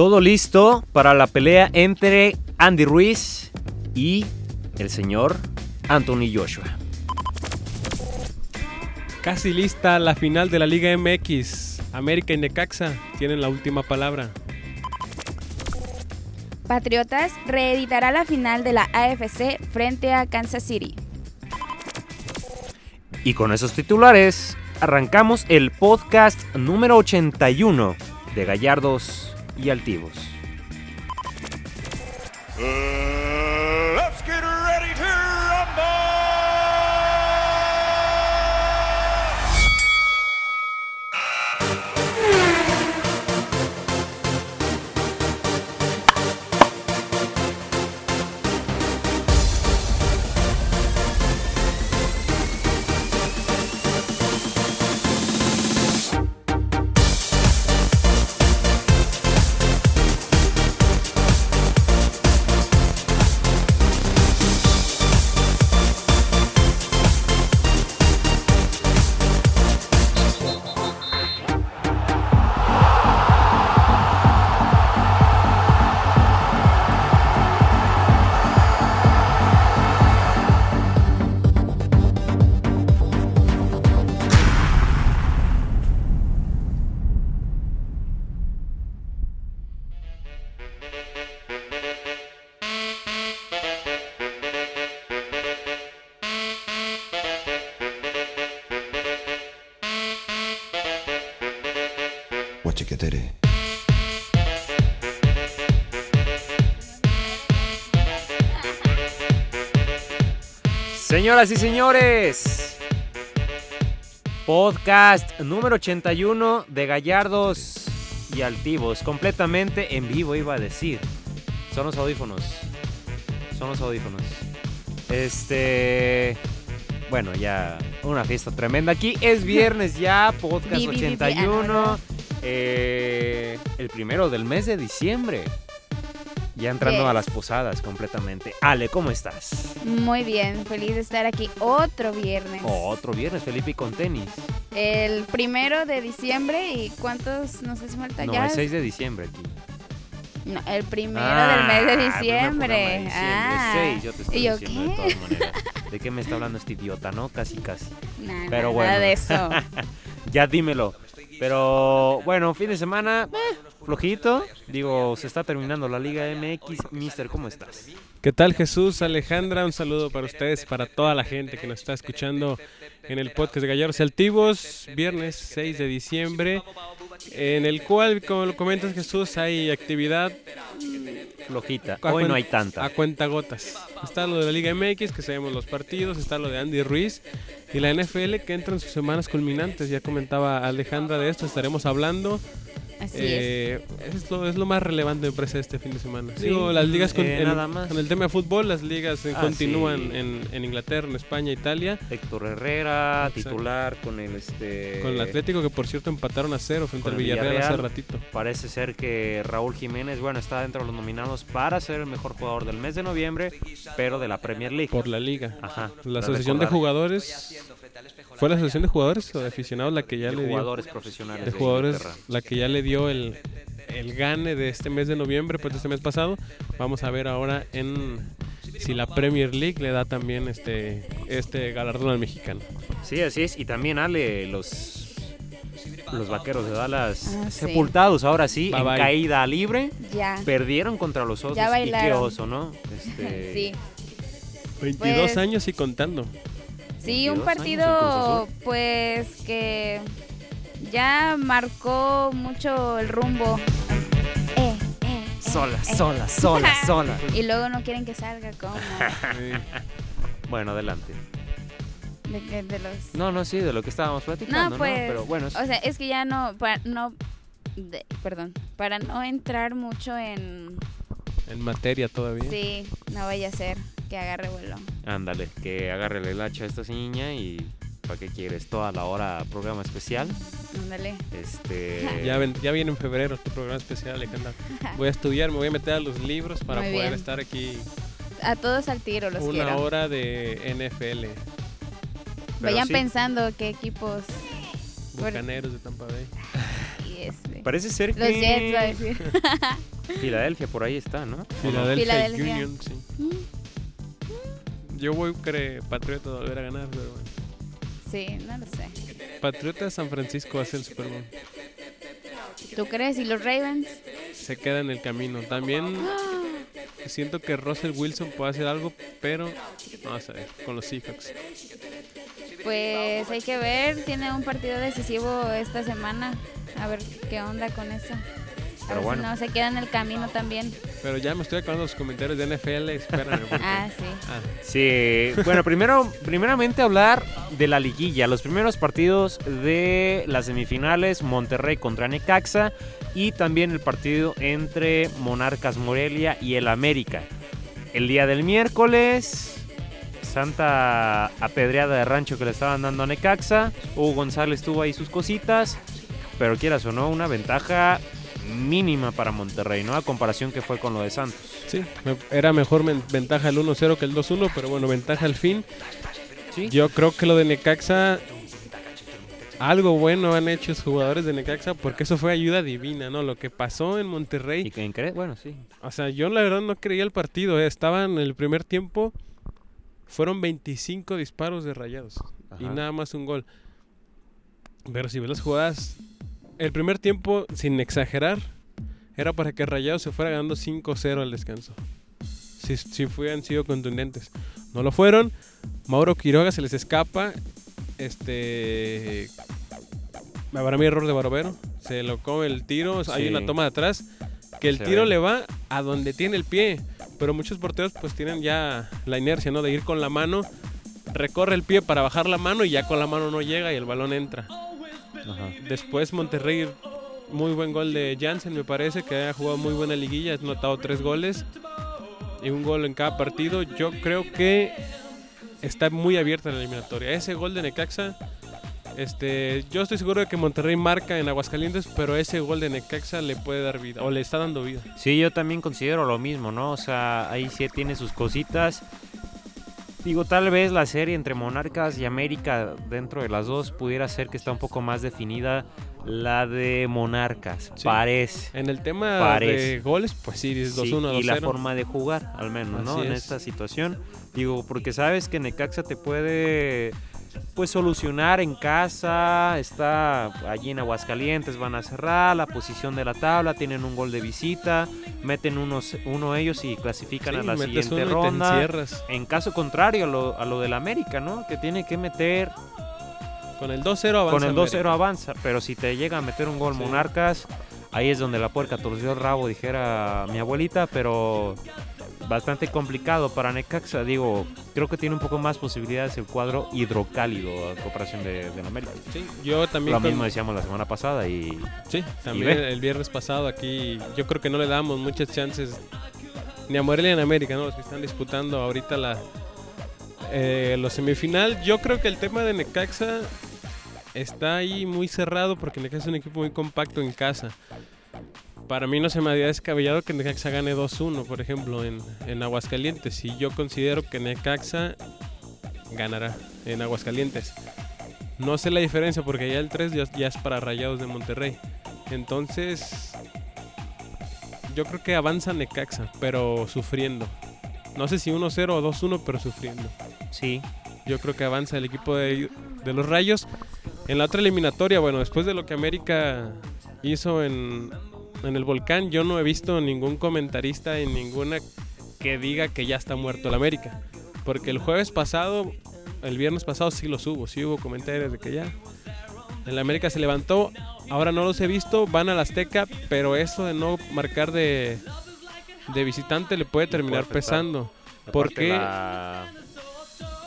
Todo listo para la pelea entre Andy Ruiz y el señor Anthony Joshua. Casi lista la final de la Liga MX. América y Necaxa tienen la última palabra. Patriotas reeditará la final de la AFC frente a Kansas City. Y con esos titulares, arrancamos el podcast número 81 de Gallardos y Altivos. Guachiquetere. Señoras y señores, podcast número 81 de Gallardos y Altivos, completamente en vivo iba a decir. Son los audífonos. Son los audífonos. Este, bueno, ya una fiesta tremenda aquí. Es viernes ya, podcast bi, bi, 81. Ah, eh, el primero del mes de diciembre. Ya entrando a las posadas completamente. Ale, ¿cómo estás? Muy bien, feliz de estar aquí otro viernes. Otro viernes, Felipe, y con tenis. El primero de diciembre y cuántos nos hace falta No, ya. el 6 de diciembre aquí. No, el primero Ah, del mes de primer diciembre. programa de diciembre, Ah. seis, yo te estoy ¿Y yo diciendo de qué? todas maneras. ¿De qué me está hablando este idiota, no? Casi, casi. Nah, Pero nada bueno. de eso. Ya dímelo. Pero bueno, fin de semana flojito. Digo, se está terminando la Liga MX. Mister, ¿cómo estás? ¿Qué tal Jesús, Alejandra? Un saludo para ustedes, para toda la gente que nos está escuchando en el podcast de Gallardos Altivos, viernes 6 de diciembre, en el cual, como lo comentas Jesús, hay actividad Flojita. a Hoy no hay tanta. A cuenta gotas. Está lo de la Liga MX, que sabemos los partidos, está lo de Andy Ruiz y la NFL que entra en sus semanas culminantes. Ya comentaba Alejandra de esto, estaremos hablando. Así Eh, es, lo, es lo más relevante me parece este fin de semana. Sí, Digo, las ligas con, eh, en- nada más. con el tema de fútbol, las ligas eh, Ah, continúan sí. en, en Inglaterra, en España, Italia. Héctor Herrera, Exacto. titular con el este. Con el Atlético que por cierto empataron a cero frente con al Villarreal, hace ratito. Parece ser que Raúl Jiménez, bueno, está dentro de los nominados para ser el mejor jugador del mes de noviembre, pero de la Premier League. Por la liga. Ajá. La asociación de jugadores. ¿Fue la asociación de jugadores o de aficionados la que ya de le dio? jugadores profesionales. de jugadores la que ya le dio el, el gane de este mes de noviembre, pues de este mes pasado. Vamos a ver ahora en si la Premier League le da también este este galardón al mexicano. Sí, así es. Y también, Ale, los, los vaqueros de Dallas Ah, sí. sepultados ahora sí, Bye, en bye. caída libre. Ya. Perdieron contra los osos. Ya y qué bailaron. oso, ¿no? Este, Sí. 22 Pues- años y contando. Sí, 22 un partido pues que ya marcó mucho el rumbo. Eh, eh, eh, Sola, eh. sola, sola, sola. Y luego no quieren que salga como Sí. Bueno, adelante. de, los No, no, sí, de lo que estábamos platicando, ¿no? No, pues, Pero bueno, es- O sea, es que ya no, para, no, de- perdón, para no entrar mucho en, En materia todavía. sí, no vaya a ser que agarre vuelo. ándale, que agárrele el hacha a esta niña y ¿para qué quieres? Toda la hora programa especial. Ándale. Este. Ya, ven- ya viene en febrero tu programa especial, Alejandra. Voy a estudiar, me voy a meter a los libros para Muy poder bien. estar aquí A todos al tiro los una quiero. hora de NFL. Pero Vayan sí. pensando qué equipos. Por- Bucaneros de Tampa Bay. y este, Parece ser Los que Jets, va a decir. Filadelfia por ahí está, ¿no? Philadelphia, Filadelfia. Union, sí. Yo voy cre Patriotas a volver a ganar, pero bueno. Sí, no lo sé. Patriotas San Francisco hace el Super Bowl. ¿Tú crees? ¿Y los Ravens? Se queda en el camino. También siento que Russell Wilson puede hacer algo, pero vamos a ver, con los Seahawks. Pues hay que ver. Tiene un partido decisivo esta semana. A ver qué onda con eso. Pero bueno. no se queda en el camino también. Pero ya me estoy acabando los comentarios de NFL, espérame. porque- Ah, sí. Ah, Sí, bueno, primero, primeramente hablar de la liguilla, los primeros partidos de las semifinales, Monterrey contra Necaxa y también el partido entre Monarcas Morelia y el América. El día del miércoles, santa apedreada de rancho que le estaban dando a Necaxa, Hugo González tuvo ahí sus cositas, pero quieras o no, una ventaja mínima para Monterrey, ¿no? A comparación que fue con lo de Santos. sí, era mejor ventaja el 1-0 que el 2-1, pero bueno, ventaja al fin. Sí. Yo creo que lo de Necaxa, algo bueno han hecho los jugadores de Necaxa, porque eso fue ayuda divina, ¿no? Lo que pasó en Monterrey. ¿Y que en? Bueno, sí. O sea, yo la verdad no creía el partido. eh. Estaba en el primer tiempo. Fueron 25 disparos de rayados. Y nada más un gol. Pero si ves las jugadas. El primer tiempo, sin exagerar, era para que Rayados se fuera ganando 5-0 al descanso. Si, si hubieran sido contundentes. No lo fueron. Mauro Quiroga se les escapa. Este. Para mí, error de Barbero. Se lo come el tiro. Hay una toma de atrás. Que el Se tiro ve. le va a donde tiene el pie. Pero muchos porteros, pues tienen ya la inercia, ¿no? De ir con la mano. Recorre el pie para bajar la mano y ya con la mano no llega y el balón entra. Ajá. Después Monterrey, muy buen gol de Jansen, me parece, que ha jugado muy buena liguilla, ha notado tres goles y un gol en cada partido. Yo creo que está muy abierta la eliminatoria. Ese gol de Necaxa, este, yo estoy seguro de que Monterrey marca en Aguascalientes, pero ese gol de Necaxa le puede dar vida, o le está dando vida. Sí, yo también considero lo mismo, ¿no? O sea, ahí sí tiene sus cositas. Digo, tal vez la serie entre Monarcas y América dentro de las dos pudiera ser que está un poco más definida la de Monarcas, Sí. parece. En el tema Parece. de goles, pues sí, es 2-1, Sí, y la 2-0. forma de jugar, al menos, ¿no? En es. esta situación. Digo, porque sabes que Necaxa te puede pues solucionar en casa, está allí en Aguascalientes, van a cerrar la posición de la tabla, tienen un gol de visita, meten unos, uno ellos y clasifican a la siguiente ronda. En caso contrario a lo, a lo del América, ¿no? Que tiene que meter Con el 2-0 avanza con el 2-0 América. avanza, pero si te llega a meter un gol Sí. Monarcas, ahí es donde la puerca torció el rabo, dijera mi abuelita, pero bastante complicado para Necaxa. Digo, creo que tiene un poco más posibilidades el cuadro hidrocálido a comparación de, del América. Sí, yo también Lo con- mismo decíamos la semana pasada y Sí, también el viernes pasado aquí yo creo que no le damos muchas chances ni a Morelia ni a América, ¿no? Los que están disputando ahorita la eh, los semifinal. Yo creo que el tema de Necaxa está ahí muy cerrado porque Necaxa es un equipo muy compacto en casa. Para mí no se me había descabellado que Necaxa gane 2-1, por ejemplo, en, en Aguascalientes. Y yo considero que Necaxa ganará en Aguascalientes. No sé la diferencia porque ya el 3 ya, ya es para Rayados de Monterrey. Entonces, yo creo que avanza Necaxa, pero sufriendo. No sé si 1-0 o 2-1, pero sufriendo. sí, Yo creo que avanza el equipo de, de los Rayos. En la otra eliminatoria, bueno, después de lo que América hizo en, en el volcán, yo no he visto ningún comentarista en ninguna que diga que ya está muerto el América. Porque el jueves pasado, el viernes pasado sí los hubo, sí hubo comentarios de que ya. El América se levantó, ahora no los he visto, van al Azteca, pero eso de no marcar de, de visitante le puede terminar pesando. Porque la,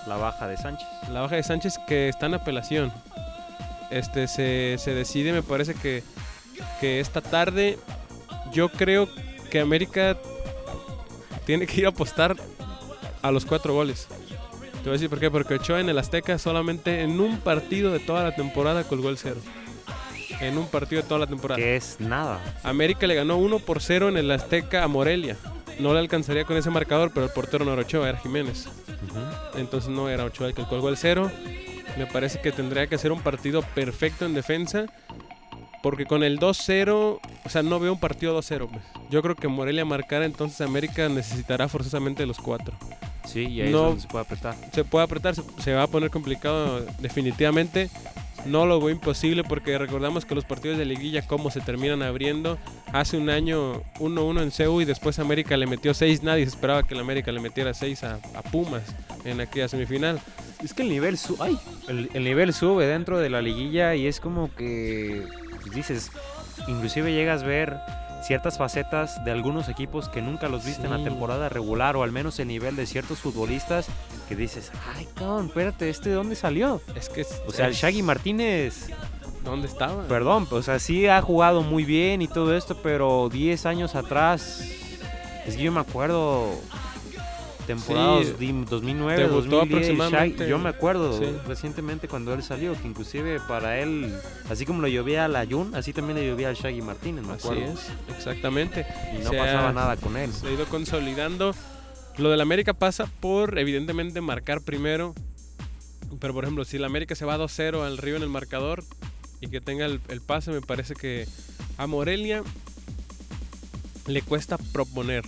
la baja de Sánchez. la baja de Sánchez que está en apelación. Este se, se decide, me parece que, que esta tarde. Yo creo que América tiene que ir a apostar a los cuatro goles. Te voy a decir por qué. Porque Ochoa en el Azteca solamente en un partido de toda la temporada colgó el cero. En un partido de toda la temporada. Que es nada. América le ganó 1 por 0 en el Azteca a Morelia. No le alcanzaría con ese marcador, pero el portero no era Ochoa, era Jiménez. Entonces no era Ochoa el que colgó el cero. Me parece que tendría que ser un partido perfecto en defensa. Porque con el 2-0, o sea, no veo un partido 2-0. pues. Yo creo que Morelia marcará, entonces América necesitará forzosamente los cuatro. Sí, y ahí No. es donde se puede apretar. Se puede apretar, se, se va a poner complicado definitivamente. No lo veo imposible porque recordamos que los partidos de liguilla, cómo se terminan abriendo. Hace un año 1-1 en CEU y después América le metió 6. Nadie esperaba que el América le metiera 6 a, a Pumas en aquella semifinal. Es que el nivel sube. El, el nivel sube dentro de la liguilla y es como que. pues, dices. Inclusive llegas a ver ciertas facetas de algunos equipos que nunca los viste en la temporada regular o al menos el nivel de ciertos futbolistas que dices, ay, cabrón, espérate, ¿este de dónde salió? Es que. O sea, el Shaggy Martínez, ¿Dónde estaba? perdón, o sea, sí ha jugado muy bien y todo esto, pero 10 años atrás, es que yo me acuerdo, temporadas Sí, de 2009, debutó 2010, Shaggy, aproximadamente- yo me acuerdo sí. recientemente cuando él salió, que inclusive para él, así como lo llovía a la Jun, así también le llovía al Shaggy Martínez, me Así acuerdo. es, exactamente. Y no Se pasaba ha- nada con él. Se ha ido consolidando. Lo del América pasa por, evidentemente, marcar primero. Pero, por ejemplo, si el América se va 2-0 al Río en el marcador y que tenga el, el pase, me parece que a Morelia le cuesta proponer.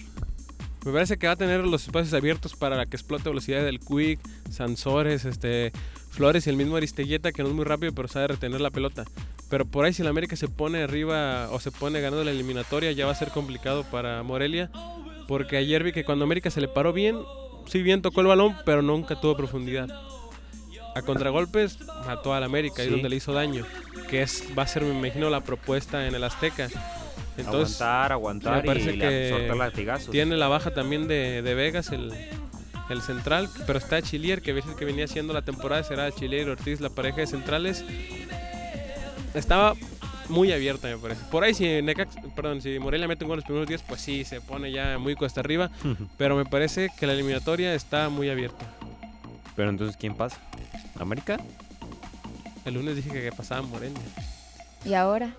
Me parece que va a tener los espacios abiertos para que explote velocidad del Quick, Sansores, este, Flores y el mismo Aristeguieta, que no es muy rápido, pero sabe retener la pelota. Pero por ahí si el América se pone arriba o se pone ganando la eliminatoria, ya va a ser complicado para Morelia. Porque ayer vi que cuando América se le paró bien, sí bien tocó el balón, pero nunca tuvo profundidad. A contragolpes mató al América, ahí Sí. donde le hizo daño. Que es, va a ser, me imagino, la propuesta en el Azteca. Entonces, aguantar, aguantar me parece y que soltar latigazos. tiene la baja también de, de Vegas, el, el central, pero está Chilier, que a veces que venía haciendo la temporada será Chilier y Ortiz, la pareja de centrales. Estaba muy abierta, me parece. Por ahí, si, Necax- perdón, si Morelia mete un gol en los primeros 10, pues sí, se pone ya muy cuesta arriba. Pero me parece que la eliminatoria está muy abierta. Pero entonces, ¿quién pasa? ¿América? El lunes dije que pasaba Morelia. ¿Y ahora?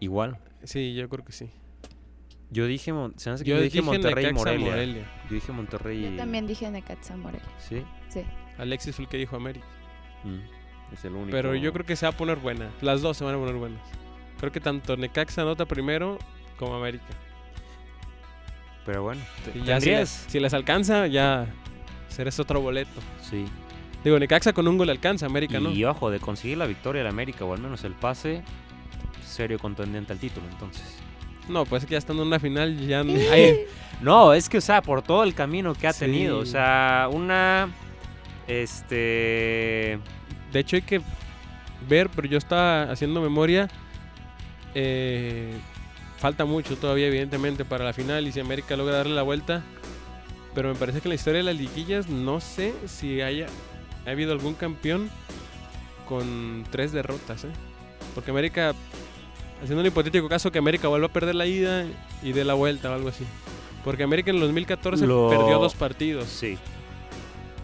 Igual. Sí, yo creo que sí. Yo dije, Mon- se me hace que Yo yo dije dije Monterrey Morelia. Morelia. Yo dije Monterrey y... Yo también dije Necaxa Morelia. Sí. Sí. Alexis fue el que dijo América. Mm, Es el único. Pero yo creo que se va a poner buena. Las dos se van a poner buenas. Creo que tanto Necaxa anota primero como América. Pero bueno. Y ya si les, ¿Tendrías? si les alcanza, ya será ese otro boleto. Sí. Digo, Necaxa con un gol alcanza, América no. Y ojo, de conseguir la victoria del América o al menos el pase, serio contendiente al título, entonces. No, pues que ya estando en una final ya... Ay, No, es que, o sea, por todo el camino que ha Sí. tenido, o sea, una. Este. de hecho hay que ver, pero yo estaba haciendo memoria. eh, falta mucho todavía, evidentemente, para la final y si América logra darle la vuelta. Pero me parece que en la historia de las liguillas no sé si haya ha habido algún campeón con tres derrotas. ¿eh? Porque América, haciendo un hipotético caso que América vuelva a perder la ida y de la vuelta o algo así. Porque América en el 2014 Lo- perdió dos partidos. Sí.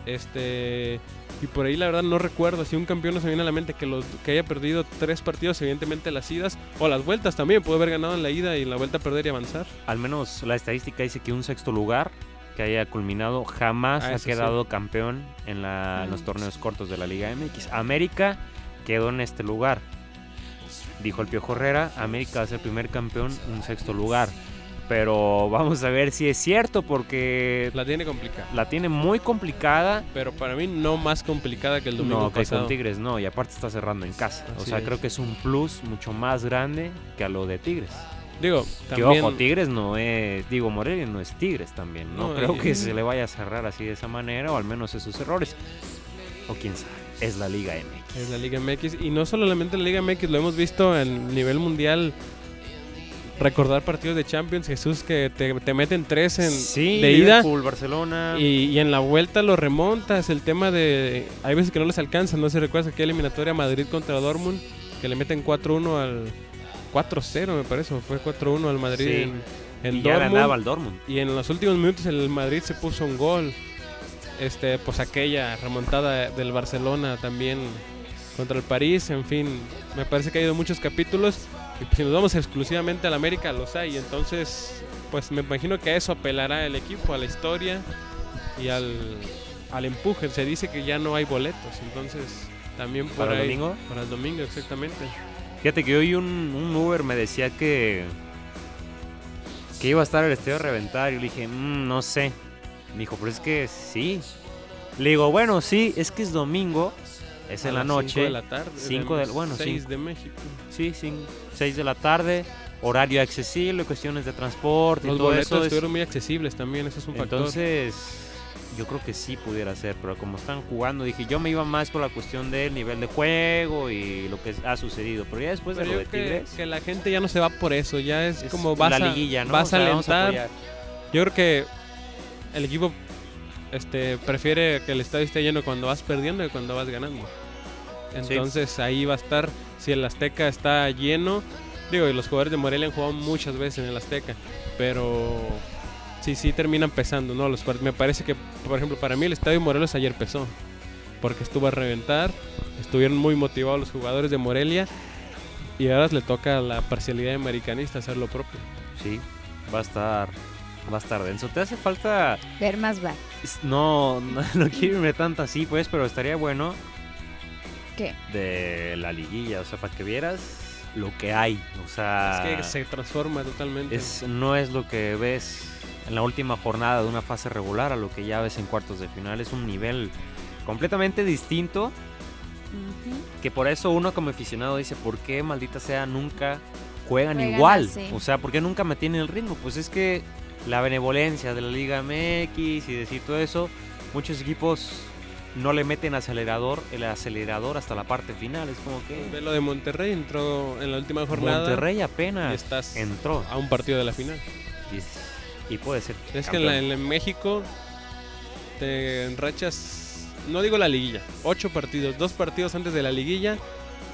Este. Y por ahí la verdad no recuerdo si un campeón no se viene a la mente que, los, que haya perdido tres partidos, evidentemente las idas o las vueltas también. Puede haber ganado en la ida y en la vuelta perder y avanzar. Al menos la estadística dice que un sexto lugar que haya culminado jamás Ah, ha sí. quedado campeón en, la- los Mm. torneos cortos de la Liga MX. América quedó en este lugar. Dijo el Piojo Herrera, América va a ser primer campeón, un sexto lugar. Pero vamos a ver si es cierto porque La tiene complicada. la tiene muy complicada. Pero para mí no más complicada que el domingo No, que pasado. con Tigres no, y aparte está cerrando en casa. o sea, es. creo que es un plus mucho más grande que a lo de Tigres. Digo, Que también. ojo, Tigres no es, digo, Morelia no es Tigres también. No, No, creo y- que se le vaya a cerrar así de esa manera, o al menos esos errores. O quién sabe, es la Liga MX. Es la Liga MX. Y no solamente la Liga MX, lo hemos visto a nivel mundial. Recordar partidos de Champions, Jesús, que te, te meten tres en, sí, de ida. Liverpool, Barcelona. Y, y en la vuelta lo remontas. El tema de. Hay veces que no les alcanza. No sé si recuerdas aquí eliminatoria Madrid contra Dortmund. Que le meten 4-1 al. 4-0, me parece. Fue 4-1 al Madrid Sí. en, en y ya ganaba el Dortmund. Y en los últimos minutos el Madrid se puso un gol. Este, pues aquella remontada del Barcelona también contra el París. En fin, me parece que ha habido muchos capítulos. Y pues, si nos vamos exclusivamente al América, los hay. Entonces, pues me imagino que a eso apelará el equipo, a la historia y al, al empuje. Se dice que ya no hay boletos. Entonces, también por ¿Para el domingo? Para el domingo, exactamente. Fíjate que hoy un, un Uber me decía que que iba a estar el estadio a reventar y le dije, "Mm, no sé. Me dijo, pero es que sí. Le digo, bueno, sí, es que es domingo, es A en la noche. de la tarde. cinco de- bueno, 6 cinco. de México. Sí, sí, 6 de la tarde, horario accesible, cuestiones de transporte Los y todo boletos eso. es- estuvieron muy accesibles también, eso es un factor. Entonces, yo creo que sí pudiera ser, pero como están jugando, dije, yo me iba más por la cuestión del nivel de juego y lo que ha sucedido, pero ya después de Pero lo yo de Tigres, que, que la gente ya no se va por eso, ya es, es como vas la a, liguilla, ¿no? vas O sea, a alentar. apoyar. yo creo que el equipo este, prefiere que el estadio esté lleno cuando vas perdiendo que cuando vas ganando. Entonces ahí va a estar, si el Azteca está lleno, digo, y los jugadores de Morelia han jugado muchas veces en el Azteca, pero sí, sí terminan pesando, ¿no? Los, me parece que, por ejemplo, para mí el estadio Morelos ayer pesó, porque estuvo a reventar, estuvieron muy motivados los jugadores de Morelia, y ahora le toca a la parcialidad americanista hacer lo propio. Sí, va a estar, va a estar denso. ¿Te hace falta Ver más va. Es- No, no, no quiero irme tanto así, pues, pero estaría bueno ¿Qué? de la liguilla, o sea, para que vieras lo que hay, o sea, es que se transforma totalmente. Es- no es lo que ves en la última jornada de una fase regular a lo que ya ves en cuartos de final, es un nivel completamente distinto, que por eso uno como aficionado dice, ¿por qué maldita sea nunca juegan Juegan igual? así. O sea, ¿por qué nunca mantienen el ritmo? Pues es que la benevolencia de la Liga MX y decir todo eso, muchos equipos no le meten acelerador, el acelerador hasta la parte final. Es como Ve que lo de Monterrey entró en la última jornada Monterrey y apenas estás entró. a un partido de la final. Y, y puede ser. Es que en, la- en México te enrachas, no digo la liguilla, ocho partidos, dos partidos antes de la liguilla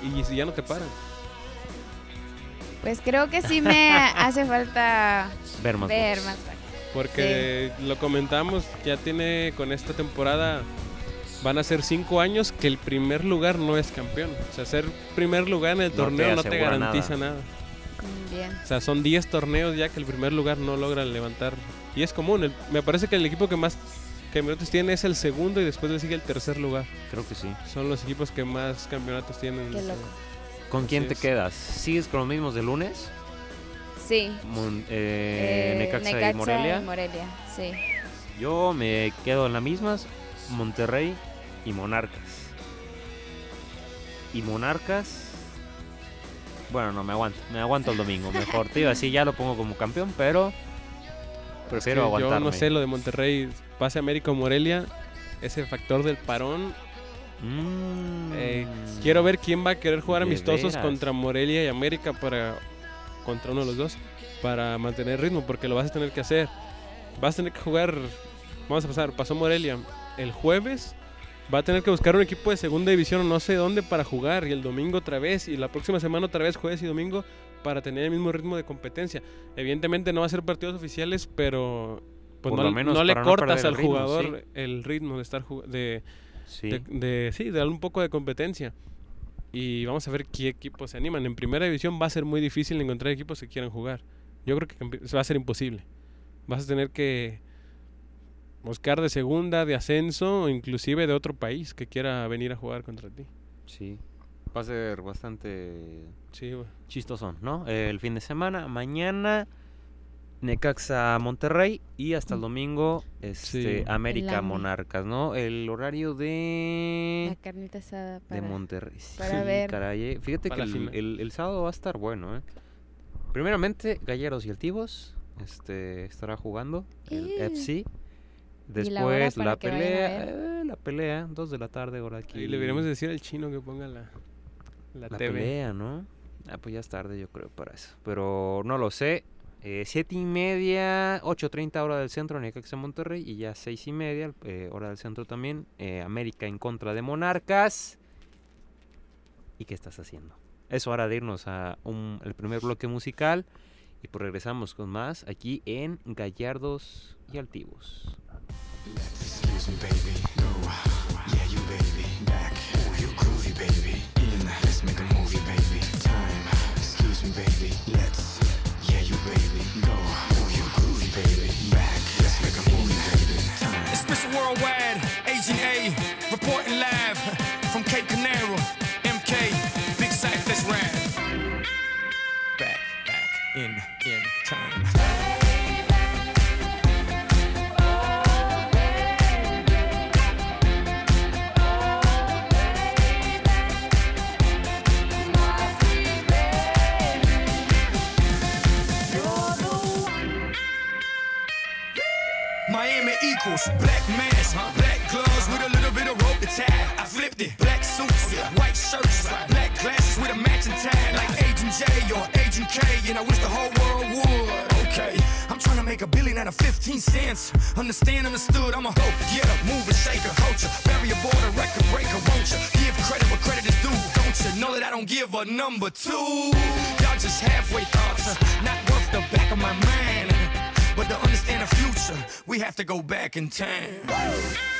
y si ya no te paran. Pues creo que sí me hace falta ver más. ver. Porque lo comentamos, ya tiene con esta temporada, van a ser cinco años que el primer lugar no es campeón. O sea, ser primer lugar en el No te torneo no te, garantiza nada. Mm, Bien. O sea, son 10 torneos ya que el primer lugar no logra levantar. Y es común. el- me parece que el equipo que más campeonatos tiene es el segundo y después le sigue el tercer lugar. Creo que sí. Son los equipos que más campeonatos tienen. Qué loco. ¿Con quién te es. quedas? ¿Sigues con los mismos de lunes? Sí. Mon- eh, Eh, Necaxa, y Morelia. Morelia, sí. Yo me quedo en las mismas, Monterrey y Monarcas. Y Monarcas, bueno, no me aguanto, me aguanto el domingo, mejor, tío, así ya lo pongo como campeón, pero prefiero Que aguantarme. Yo no sé lo de Monterrey, pase América o Morelia, ese factor del parón. Mm, Eh, Quiero ver quién va a querer jugar amistosos veras. contra Morelia y América para contra uno de los dos para mantener ritmo porque lo vas a tener que hacer. Vas a tener que jugar. Vamos a pasar. Pasó Morelia el jueves. Va a tener que buscar un equipo de segunda división o no sé dónde para jugar y el domingo otra vez y la próxima semana otra vez jueves y domingo para tener el mismo ritmo de competencia. Evidentemente no va a ser partidos oficiales, pero pues Por no, lo menos no le no cortas al ritmo, jugador el ritmo de estar de, Sí. de, de- sí, de darle un poco de competencia. Y vamos a ver qué equipos se animan. En primera división va a ser muy difícil encontrar equipos que quieran jugar. Yo creo que va a ser imposible. Vas a tener que buscar de segunda, de ascenso, o inclusive de otro país que quiera venir a jugar contra ti. Sí. Va a ser bastante Sí, chistoso, ¿no? El fin de semana, mañana Necaxa Monterrey y hasta el domingo este, Sí. América. Monarcas, ¿no? El horario de La carnita asada de para... Monterrey. para Sí, ver. caray, eh. Fíjate Para que el, final. el- el sábado va a estar bueno, ¿eh? Primeramente, Galleros y Altivos este, estará jugando el Eh. FC. ¿Y la Después la, pelea, eh, la pelea, dos de la tarde, ahora aquí. Ahí le deberíamos decir al chino que ponga la, la, La TV. pelea, ¿no? Ah, pues ya es tarde, yo creo, para eso. Pero no lo sé. Eh, siete y media, 8.30 hora del centro, Necaxa Monterrey. Y ya seis y media, eh, hora del centro también. eh, América en contra de Monarcas. ¿Y qué estás haciendo? Es hora de irnos a un- el primer bloque musical. Y pues regresamos con más aquí en Gallardos y Altivos. Worldwide, white shirts, black glasses with a matching tie, like Agent J or Agent K, and I wish the whole world would. Okay, I'm trying to make a billion out of 15 cents. Understand, understood, I'm a hoe, yeah, mover, shaker, culture, barrier border, record breaker, won't you? Give credit where credit is due, don't you? Know that I don't give a number two. Y'all just halfway thoughts, uh, not worth the back of my mind. But to understand the future, we have to go back in time.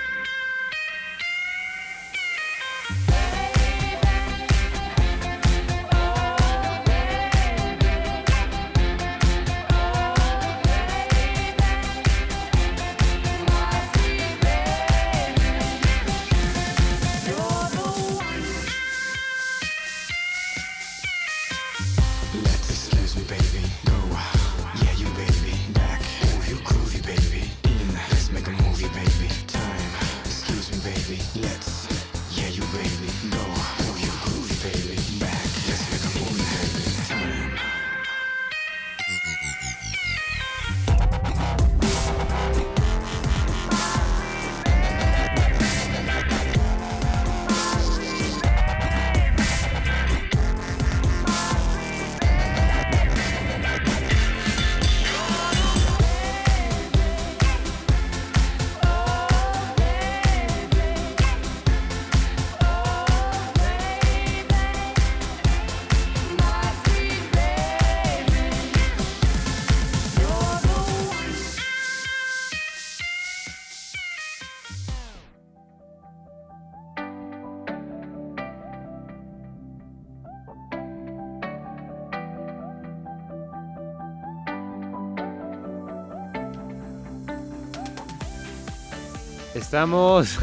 Estamos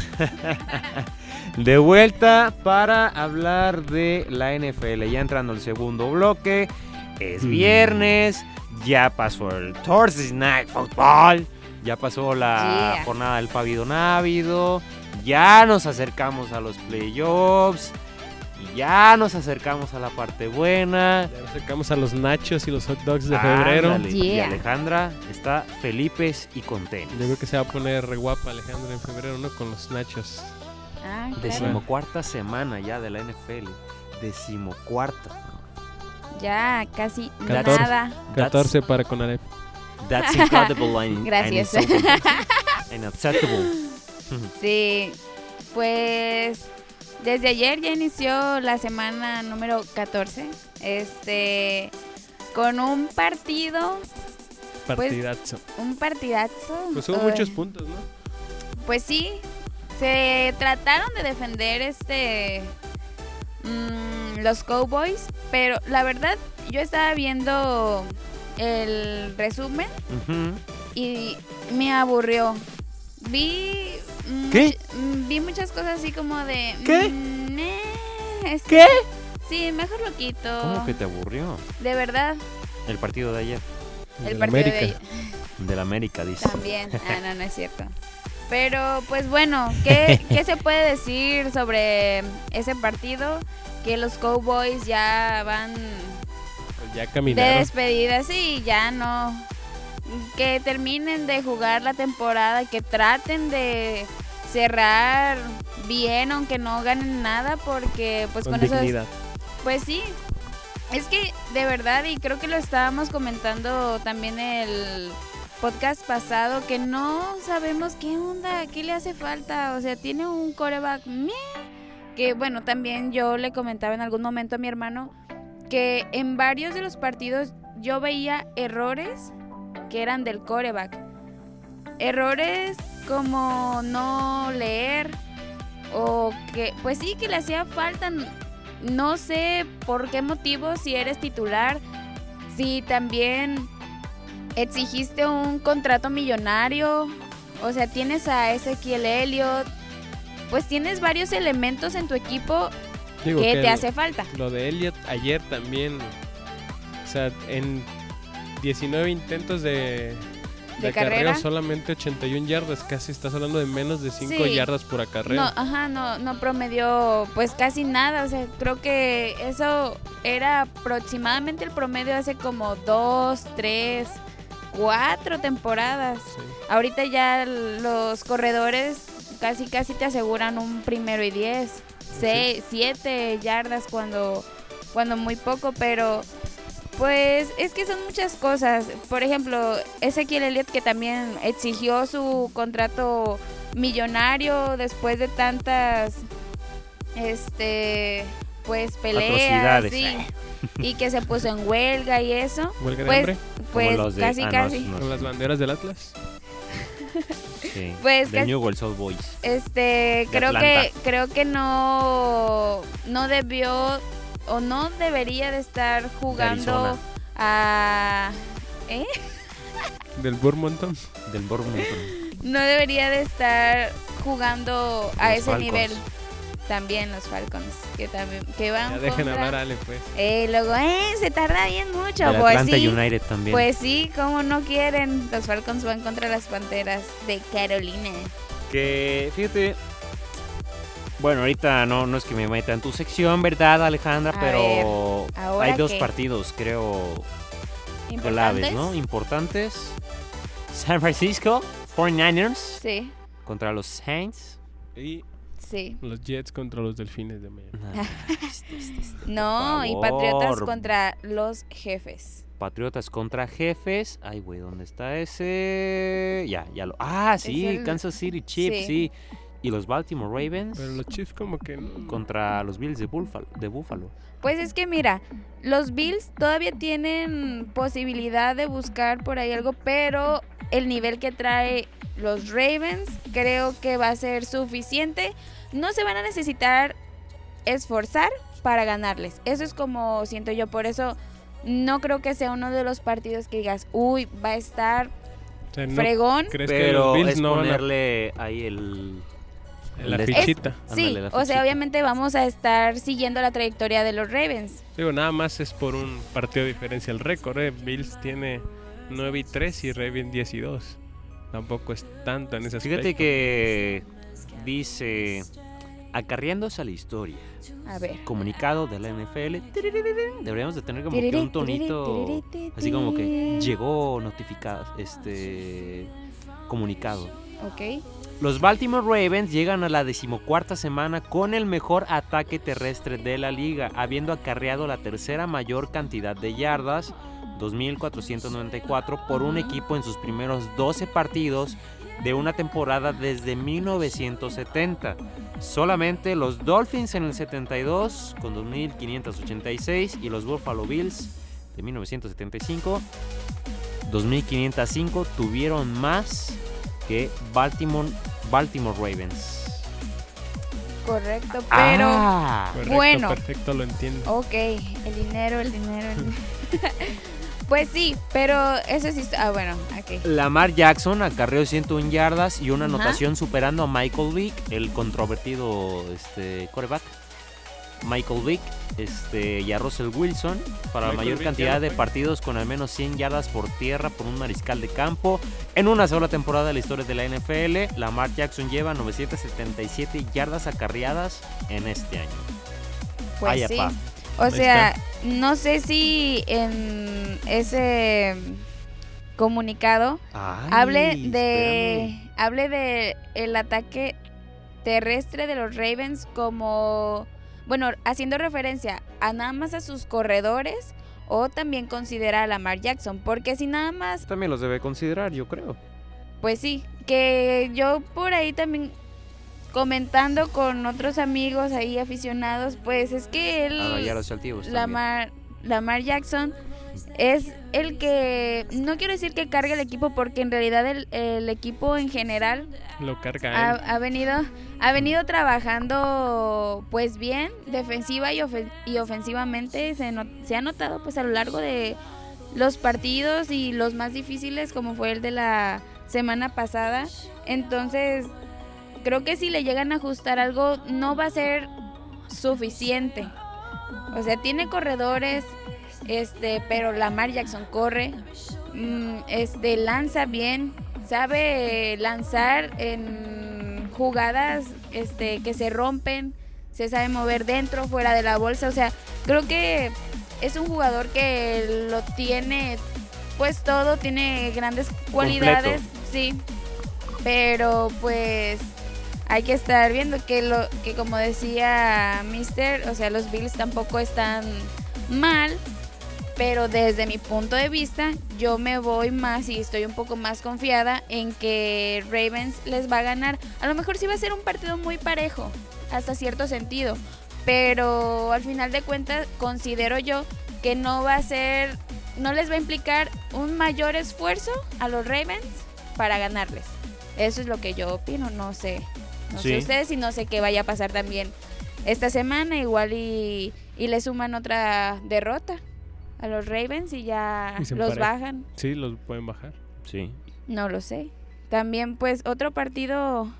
de vuelta para hablar de la NFL. Ya entrando al segundo bloque. Es viernes. Ya pasó el Thursday Night Football. Ya pasó la Yeah. jornada del pavido návido. Ya nos acercamos a los playoffs. Ya nos acercamos a la parte buena. Ya nos acercamos a los nachos y los hot dogs de febrero. Y. Alejandra está felices y contenta. Yo creo que se va a poner re guapa Alejandra en febrero, ¿no? Con los nachos. Ah, claro. Decimocuarta semana ya de la NFL. Decimocuarta. Ya casi Catorce. nada. 14 para Conalep. That's incredible and, Gracias. and insulting and acceptable. Sí, pues desde ayer ya inició la semana número 14. Este, con un partido, Partidazo. un partidazo. Pues hubo muchos puntos, ¿no? Pues sí, se trataron de defender este mm, los Cowboys, pero la verdad yo estaba viendo el resumen y me aburrió. Vi ¿Qué? mm, vi muchas cosas así como de ¿Qué? mm, meh, es- ¿Qué? Sí, mejor lo quito. ¿Cómo que te aburrió? De verdad, El partido de ayer. el partido América. de Del América, dice. También. Ah, no, no es cierto. Pero, pues bueno, ¿qué, qué se puede decir sobre ese partido? Que los Cowboys ya van Ya de caminaron. despedida, sí, ya no. Que terminen de jugar la temporada, que traten de cerrar bien, aunque no ganen nada, porque pues con con, eso dignidad. pues sí. Es que de verdad, y creo que lo estábamos comentando también el podcast pasado, que no sabemos qué onda, qué le hace falta. O sea, tiene un coreback que bueno, también yo le comentaba en algún momento a mi hermano que en varios de los partidos yo veía errores que eran del coreback. Errores como no leer o que, pues sí, que le hacía falta. No sé por qué motivo, si eres titular, si también exigiste un contrato millonario, o sea, tienes a Ezequiel Elliott, pues tienes varios elementos en tu equipo Digo que que te hace falta. Lo de Elliot ayer también. O sea, en 19 intentos de, ¿De acarreo, carrera? solamente 81 yardas. Casi estás hablando de menos de 5 Sí. yardas por acarreo. No, ajá, no, no promedió pues casi nada. O sea, creo que eso era aproximadamente el promedio hace como dos, tres, cuatro temporadas. Sí. Ahorita ya los corredores casi casi te aseguran un primero y diez. Seis, siete yardas cuando, cuando muy poco, pero pues es que son muchas cosas. Por ejemplo, Ezequiel Elliott que también exigió su contrato millonario después de tantas este pues peleas sí, y que se puso en huelga y eso ¿Huelga de pues hambre? pues los de- casi ah, no, casi no, ¿Con las banderas del Atlas? Sí, Pues de que- Newell's Old Boys. Este, creo Atlanta. que creo que no no debió o no debería de estar jugando a ¿eh? ¿Del Burmonton? Del Bournemouth. No debería de estar jugando a Los ese Falcons. nivel. También los Falcons, que también que van Ya dejen contra- hablar Ale, pues. Eh, luego, eh, se tarda bien mucho. Del Pues Atlanta sí, United también. pues sí, como no quieren. Los Falcons van contra las Panteras de Carolina. Que, fíjate. Bueno, ahorita no, no es que me meta en tu sección, ¿verdad, Alejandra? A Pero ver, ¿ahora hay dos qué? partidos, creo, ¿Importantes? claves, ¿no? Importantes. San Francisco, 49ers Sí, contra los Saints. Y sí. los Jets contra los Delfines de Miami. No, y Patriotas contra los jefes. Patriotas contra jefes. Ay, güey, ¿dónde está ese? Ya, ya lo. Ah, sí, el- Kansas City Chiefs, sí. sí. Y los Baltimore Ravens Pero los Chiefs como que no. contra los Bills de Buffalo. De Buffalo. Pues es que mira, los Bills todavía tienen posibilidad de buscar por ahí algo, pero el nivel que trae los Ravens creo que va a ser suficiente. No se van a necesitar esforzar para ganarles. Eso es como siento yo, por eso no creo que sea uno de los partidos que digas, uy, va a estar O sea, no fregón. ¿Crees que Pero los Bills es no van a ponerle ahí el... la fichita? Sí, Ándale, la o sea, fichita. obviamente vamos a estar siguiendo la trayectoria de los Ravens. Digo, nada más es por un partido de diferencia el récord. ¿eh? Bills tiene 9 y 3 y Ravens 10 y 2. Tampoco es tanto en aspecto. Fíjate que dice... Acarreándose a la historia. A ver. Comunicado de la NFL. Deberíamos de tener como que un tonito... Así como que llegó notificado, este... Comunicado. Ok. Los Baltimore Ravens llegan a la decimocuarta semana con el mejor ataque terrestre de la liga, habiendo acarreado la tercera mayor cantidad de yardas, 2.494, por un equipo en sus primeros 12 partidos de una temporada desde 1970. Solamente los Dolphins en el 72 con 2.586 y los Buffalo Bills de 1975 2.505 tuvieron más que Baltimore, Baltimore Ravens. Correcto, pero. Ah, Correcto, bueno. perfecto, lo entiendo. Ok, el dinero, el dinero. el dinero. pues sí, pero eso sí. está- Ah, bueno, ok. Lamar Jackson acarreó 101 yardas y una Ajá. anotación superando a Michael Vick, el controvertido este, quarterback. Michael Vick este, y a Russell Wilson para la mayor Vick cantidad de partidos con al menos 100 yardas por tierra por un mariscal de campo. En una sola temporada de la historia de la NFL, Lamar Jackson lleva 977 yardas acarreadas en este año. Pues Ay, sí. apá. O sea, no sé si en ese comunicado Ay, hable de espérame. hable de el ataque terrestre de los Ravens como bueno, haciendo referencia a nada más a sus corredores o también considera a Lamar Jackson, porque si nada más También los debe considerar, yo creo. Pues sí, que yo por ahí también comentando con otros amigos ahí aficionados, pues es que él, A Gallardos Altivos la también. mar, Lamar Jackson es el que, no quiero decir que cargue el equipo porque en realidad el, el equipo en general Lo carga ha, él. ha venido ha venido trabajando pues bien defensiva y, ofen- y ofensivamente. Se, no- se ha notado pues a lo largo de los partidos y los más difíciles como fue el de la semana pasada. Entonces creo que si le llegan a ajustar algo no va a ser suficiente. O sea tiene corredores este pero Lamar Jackson corre. Mm, este lanza bien. Sabe lanzar en jugadas este que se rompen se sabe mover dentro fuera de la bolsa. O sea creo que es un jugador que lo tiene pues todo tiene grandes cualidades sí. Pero pues hay que estar viendo que lo que como decía Mister o sea los Bills tampoco están mal pero desde mi punto de vista yo me voy más y estoy un poco más confiada en que Ravens les va a ganar. A lo mejor sí va a ser un partido muy parejo, hasta cierto sentido, pero al final de cuentas considero yo que no va a ser, no les va a implicar un mayor esfuerzo a los Ravens para ganarles. Eso es lo que yo opino, no sé, no Sí. sé ustedes y no sé qué vaya a pasar también esta semana, igual y, y le suman otra derrota a los Ravens y ya Y los bajan. Sí, los pueden bajar. Sí. No lo sé. También pues otro partido,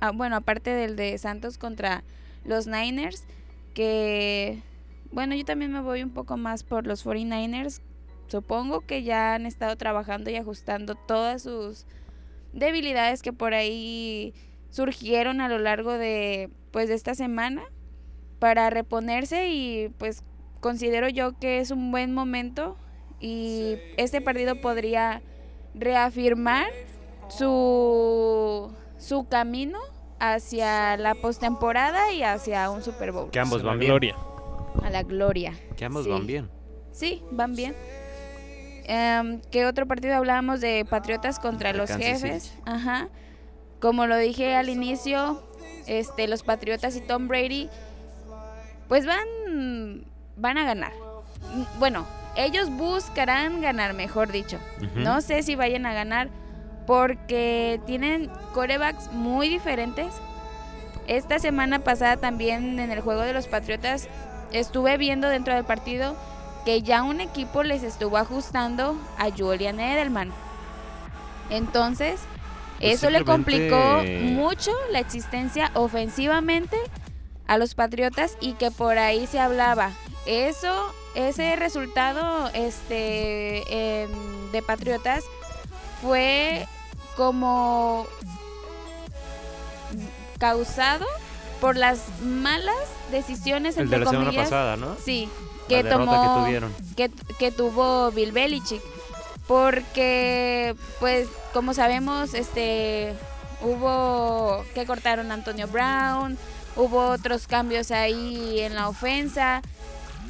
ah, bueno, aparte del de Santos contra los Niners, que bueno, yo también me voy un poco más por los 49ers. Supongo que ya han estado trabajando y ajustando todas sus debilidades que por ahí surgieron a lo largo de pues de esta semana para reponerse y pues considero yo que es un buen momento y este partido podría reafirmar su, su camino hacia la postemporada y hacia un Super Bowl, Que ambos van bien. gloria. a la gloria. Que ambos Sí. van bien. Sí, van bien. Em, ¿Qué otro partido hablábamos de Patriotas contra Contra los Kansas jefes? City. Ajá. Como lo dije al inicio, este, los Patriotas y Tom Brady, pues van, van a ganar. Mm, Bueno, ellos buscarán ganar, mejor dicho. No sé si vayan a ganar porque tienen corebacks muy diferentes. Esta semana pasada también en el juego de los Patriotas estuve viendo dentro del partido que ya un equipo les estuvo ajustando a Julian Edelman. Entonces, Pues eso le complicó mucho la existencia ofensivamente a los Patriotas y que por ahí se hablaba. Eso, ese resultado este, em, de Patriotas fue como causado por las malas decisiones El entre de la semana pasada, ¿no? sí que tomó que tuvieron. que, que tuvo Bill Belichick porque pues como sabemos este hubo que cortaron a Antonio Brown hubo otros cambios ahí en la ofensa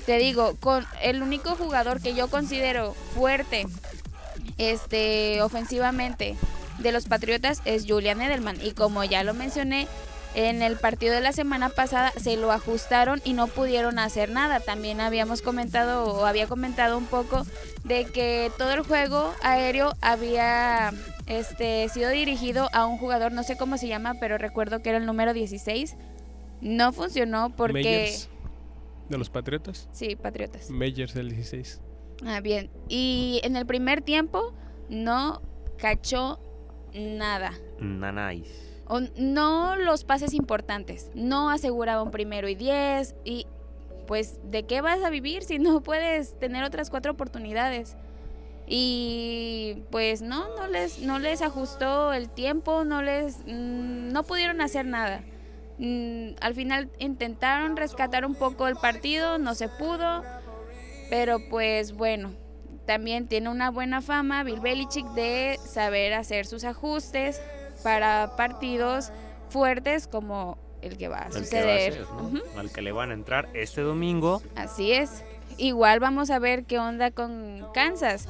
te digo con el único jugador que yo considero fuerte este ofensivamente de los Patriotas es Julian Edelman y como ya lo mencioné en el partido de la semana pasada se lo ajustaron y no pudieron hacer nada. También habíamos comentado o había comentado un poco de que todo el juego aéreo había este sido dirigido a un jugador, no sé cómo se llama, pero recuerdo que era el número 16. No funcionó porque Meyers, de los Patriotas. sí, Patriotas. Meyers del 16. Ah, bien. Y en el primer tiempo no cachó nada. Nanais. O no los pases importantes. No aseguraba un primero y diez. Y pues, ¿de qué vas a vivir si no puedes tener otras cuatro oportunidades? Y pues no, no les, no les ajustó el tiempo, no les, mm, no pudieron hacer nada. Mm, al final intentaron rescatar un poco el partido, no se pudo, pero pues bueno, también tiene una buena fama Bill Belichick de saber hacer sus ajustes para partidos fuertes como el que va a El que va a suceder. ser, ¿no? Ujú. Al que le van a entrar este domingo. Así es. Igual vamos a ver qué onda con Kansas.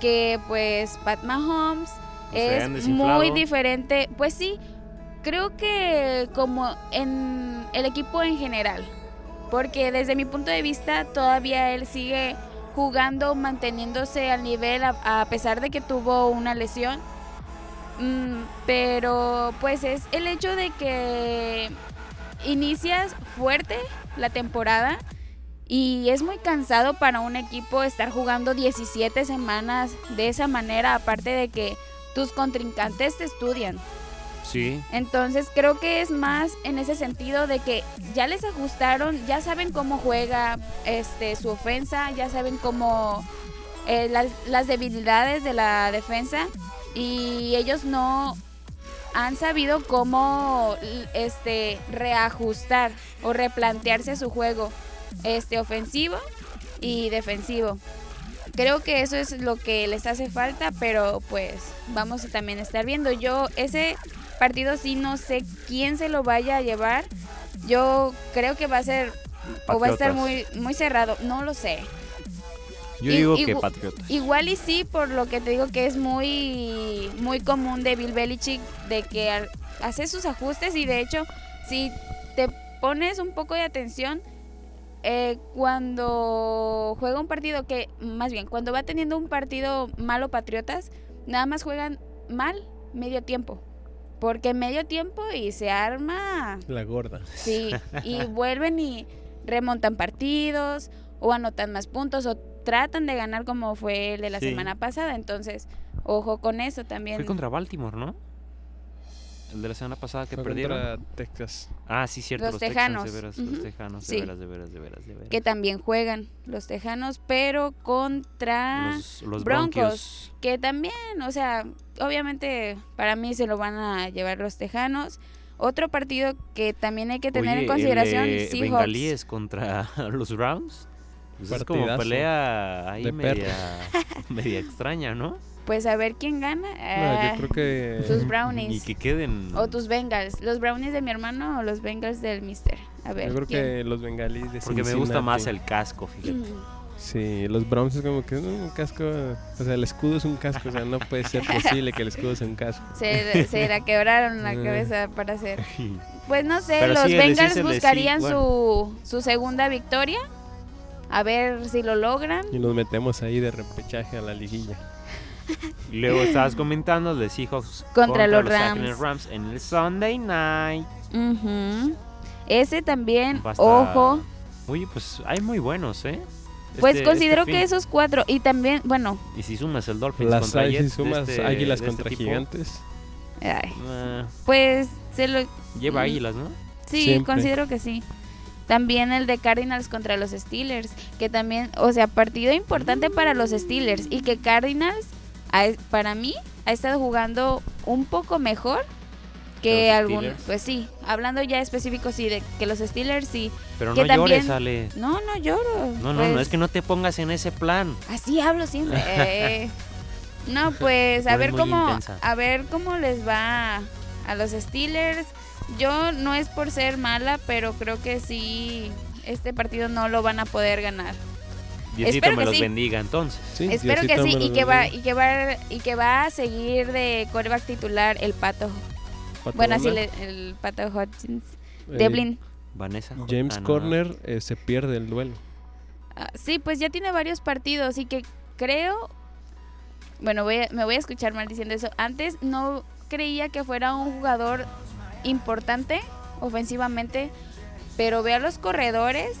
Que pues Pat Mahomes es muy diferente. Pues sí, creo que como en el equipo en general. Porque desde mi punto de vista todavía él sigue jugando, manteniéndose al nivel a, pesar de que tuvo una lesión. Mm, pero pues es el hecho de que inicias fuerte la temporada y es muy cansado para un equipo estar jugando 17 semanas de esa manera, aparte de que tus contrincantes te estudian. Entonces creo que es más en ese sentido de que ya les ajustaron, ya saben cómo juega este su ofensa, ya saben cómo eh, las, las debilidades de la defensa y ellos no han sabido cómo este reajustar o replantearse su juego este ofensivo y defensivo. Creo que eso es lo que les hace falta, pero pues vamos a también estar viendo. Yo ese partido sí no sé quién se lo vaya a llevar. Yo creo que va a ser o va a estar muy muy cerrado, no lo sé. Yo Y- digo y que Patriotas. Igual y sí, por lo que te digo que es muy, muy común de Bill Belichick, de que hace sus ajustes y de hecho, si te pones un poco de atención, eh, cuando juega un partido que, más bien, cuando va teniendo un partido malo Patriotas, nada más juegan mal medio tiempo. Porque medio tiempo y se arma La gorda. Sí, y vuelven y remontan partidos o anotan más puntos o tratan de ganar como fue el de la Sí. semana pasada. Entonces, ojo con eso también. Fue contra Baltimore, ¿no? El de la semana pasada que Fue perdieron. contra Texas. Ah, sí, cierto. Los Los, Texans, Tejanos. de veras, los Tejanos, de veras, de veras, de veras, de veras. Que también juegan los Tejanos, pero contra los, los Broncos. Broncos. que también, o sea, obviamente para mí se lo van a llevar los Tejanos. Otro partido que también hay que tener Oye, en consideración, el Seahawks. Bengalíes contra los Browns. Pues es como pelea ahí media, media extraña, ¿no? Pues a ver quién gana. No, yo creo que tus Y Brownies. que queden. O tus Bengals. ¿Los Brownies de mi hermano o los Bengals del Mister? A ver. yo creo ¿quién? que los bengalíes de Porque me gusta más el casco, fíjate. Mm, Sí, los Browns es como que "No, un casco, o sea, el escudo es un casco, o sea, no puede ser posible que el escudo sea un casco. Se, se la quebraron la Eh. cabeza para hacer. Pues no sé, Pero los sí, Bengals sí, buscarían bueno. su, su segunda victoria. A ver si lo logran. Y nos metemos ahí de repechaje a la liguilla. Luego estabas comentando de Seahawks Contra los Ángeles Rams. Rams en el Sunday Night. Ese también, ojo. Oye, pues hay muy buenos, ¿eh? Pues Este- considero este que esos cuatro. Y también, bueno, Y si sumas el Dolphins Las contra Jets de sumas este- águilas este contra gigantes. ay, ah, pues se lo. lleva águilas, ¿no? Sí, Siempre. considero que sí. También el de Cardinals contra los Steelers, que también, o sea, partido importante para los Steelers y que Cardinals, para mí, ha estado jugando un poco mejor que Steelers? pues sí, hablando ya específico sí de que los Steelers sí. Pero Que no llores, también- Ale. No, no lloro. No, no, no, pues, es que no te pongas en ese plan. Así hablo siempre. eh. No, pues a ver cómo intensa. a ver cómo les va a los Steelers. Yo no es por ser mala, pero creo que sí este partido no lo van a poder ganar. Diosito Espero me los sí. bendiga entonces. Sí, Espero que sí y que va y que va y que va a seguir de coreback titular el Pato. Pato Bueno, así le- el Pato Hutchins. Eh, Devlin. Vanessa. James ah, no. Corner eh, se pierde el duelo. Ah, sí, pues ya tiene varios partidos y que creo, bueno, voy a- me voy a escuchar mal diciendo eso. Antes no creía que fuera un jugador importante ofensivamente, pero veo a los corredores,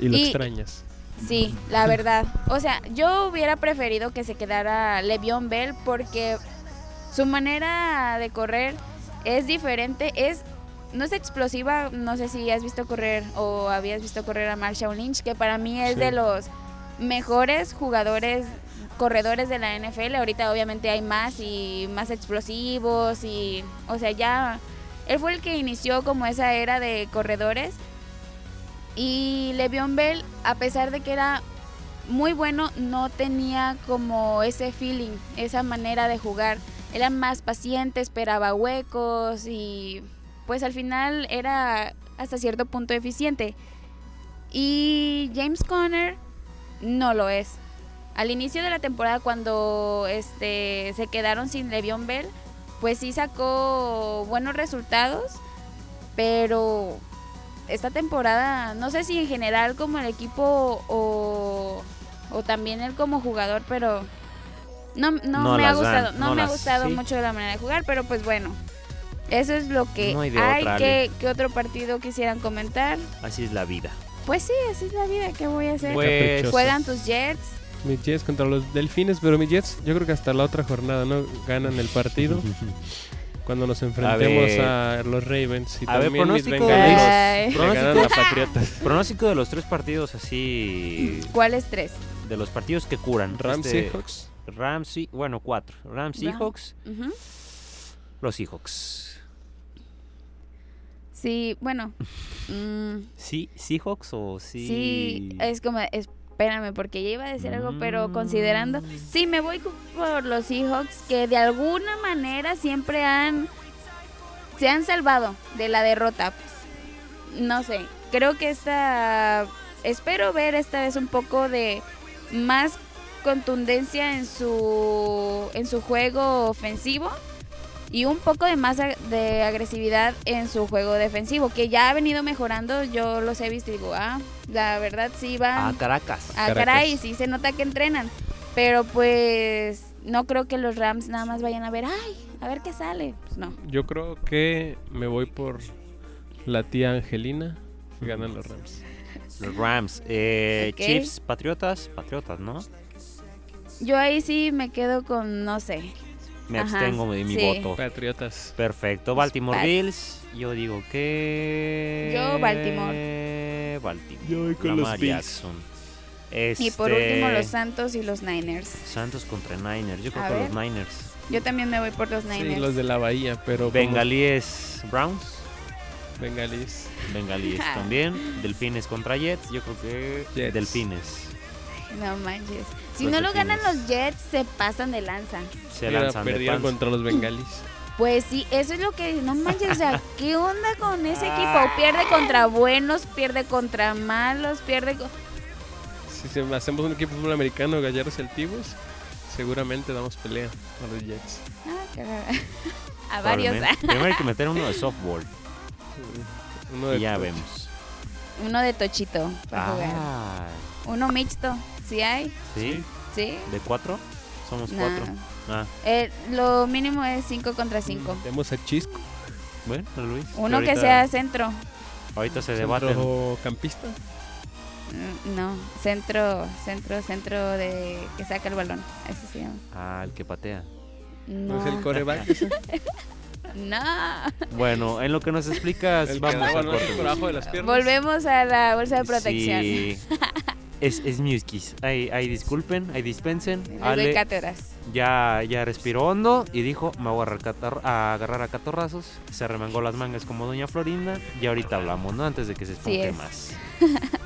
Y lo Y- extrañas. Sí, la verdad. O sea, yo hubiera preferido que se quedara Le'Veon Bell porque su manera de correr es diferente, es no es explosiva, no sé si has visto correr o habías visto correr a Marshall Lynch, que para mí es Sí. de los mejores jugadores corredores de la NFL. Ahorita obviamente hay más y más explosivos y o sea, ya él fue el que inició como esa era de corredores. Y Le'Veon Bell, a pesar de que era muy bueno, no tenía como ese feeling, esa manera de jugar. Era más paciente, esperaba huecos y pues al final era hasta cierto punto eficiente. Y James Conner no lo es. Al inicio de la temporada cuando este se quedaron sin Le'Veon Bell, pues sí sacó buenos resultados, pero esta temporada, no sé si en general como el equipo o o también él como jugador, pero no, no, No me ha dan, gustado, no, no me ha gustado sí. mucho la manera de jugar, pero pues bueno. Eso es lo que No hay hay. otra, ¿Qué, Ale. qué otro partido quisieran comentar? Así es la vida. Pues sí, así es la vida. ¿Qué voy a hacer? Pues. Juegan tus Jets. Mis Jets contra los Delfines, pero mis Jets yo creo que hasta la otra jornada no ganan el partido cuando nos enfrentemos ver. a, los Ravens y A ver, también mis pronóstico de Bengalis Ay. los, pronóstico, Patriotas. pronóstico de los tres partidos así. ¿Cuáles tres? De los partidos que curan. Rams Este, Seahawks. Rams, sí, bueno, cuatro. Rams, Ram- Seahawks, Ujú. los Seahawks. Sí, bueno. mm, ¿Sí? ¿Seahawks o sí? sí, es como, espérame, porque ya iba a decir algo, pero Mm. considerando. Sí, me voy por los Seahawks que de alguna manera siempre han. Se han salvado de la derrota. No sé, creo que esta. Espero ver esta vez un poco de más contundencia en su en su juego ofensivo y un poco de más de agresividad en su juego defensivo que ya ha venido mejorando yo los he visto y digo ah la verdad sí van Ah, Caracas. ah Caracas. caray sí se nota que entrenan pero pues no creo que los Rams nada más vayan a ver ay a ver qué sale pues no Yo creo que me voy por la tía Angelina. que Ganan los Rams. Los Rams. Eh, Ok. Chiefs, Patriotas. Patriotas, ¿no? yo ahí sí me quedo con no sé Me Ajá, abstengo de mi sí. voto. Patriotas. Perfecto. Baltimore. Bills. Yo digo que. Yo, Baltimore. Baltimore. Yo voy con Lamar los Bills. Jackson. y por Este, último los Santos y los Niners Santos contra Niners. Yo creo A que ver. los Niners. yo también me voy por los Sí, Niners los de la Bahía, pero como- Bengalíes Browns. Bengalíes. Bengalíes también. Delfines contra Jets. Yo creo que Jets. Delfines. No manches si no lo ganan los Jets se pasan de lanza Se lanzan de perdieron contra los Bengalíes. Pues sí, eso es lo que no manches, o sea, ¿qué onda con ese equipo? Ah. Pierde contra buenos, pierde contra malos, pierde Si se- hacemos un equipo de fútbol americano, Gallardos y Altivos, seguramente damos pelea a los Jets. Ah, cagada. a varios. Probablemente. Primero hay que meter uno de softball. Uno de Y ya vemos. Uno de tochito para jugar. Ah, Uno mixto, ¿sí hay? ¿sí? ¿Sí? ¿De cuatro? Somos Nah. cuatro. Ah, Eh, lo mínimo es 5 contra 5. Tenemos a Chisco, bueno, Luis. Uno que sea centro. Ahorita se debaten. campista. Mm, No, centro, centro, centro de que saca el balón. Eso se llama. Ah, el que patea. ¿No No, es el coreback ese? no. Bueno, en lo que nos explicas, El que vamos al corte por abajo de las piernas. Volvemos a la bolsa de protección. Sí. Es, es Muskis. Ahí, ahí disculpen, ahí dispensen. Ale cátedras. ya, ya respiró hondo y dijo, me voy a, recatar- a agarrar a catorrazos. Se remangó las mangas como doña Florinda. Y ahorita hablamos, ¿no? Antes de que se Sí esponje es. más.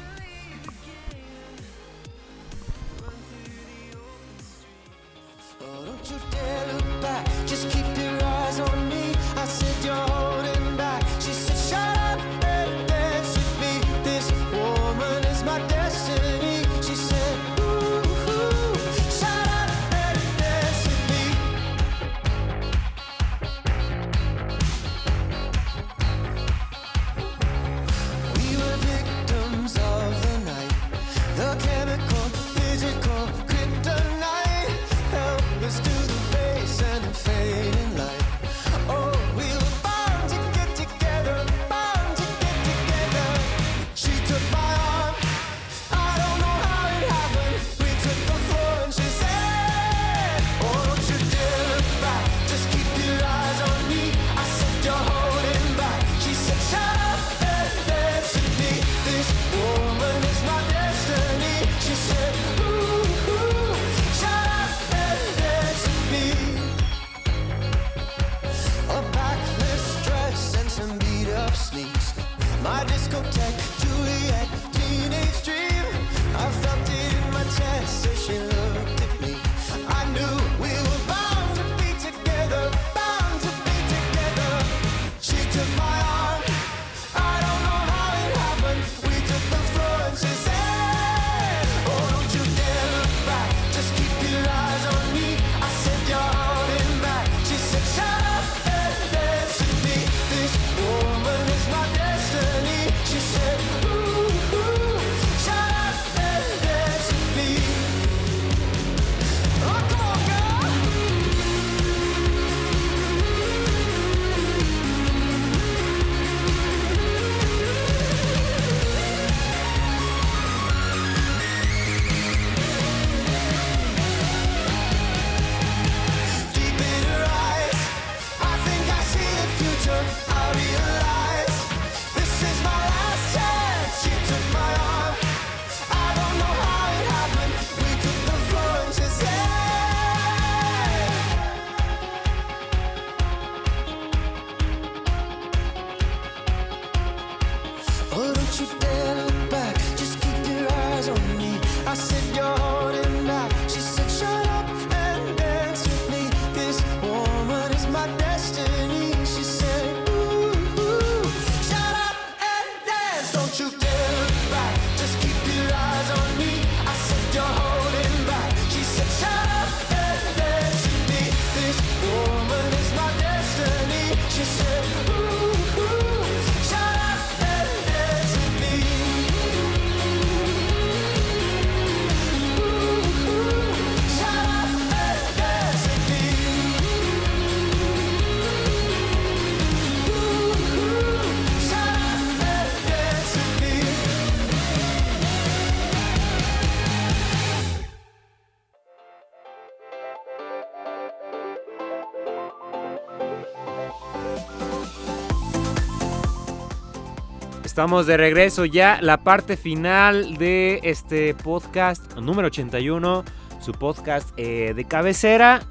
Estamos de regreso ya, la parte final de este podcast número 81, su podcast eh, de cabecera.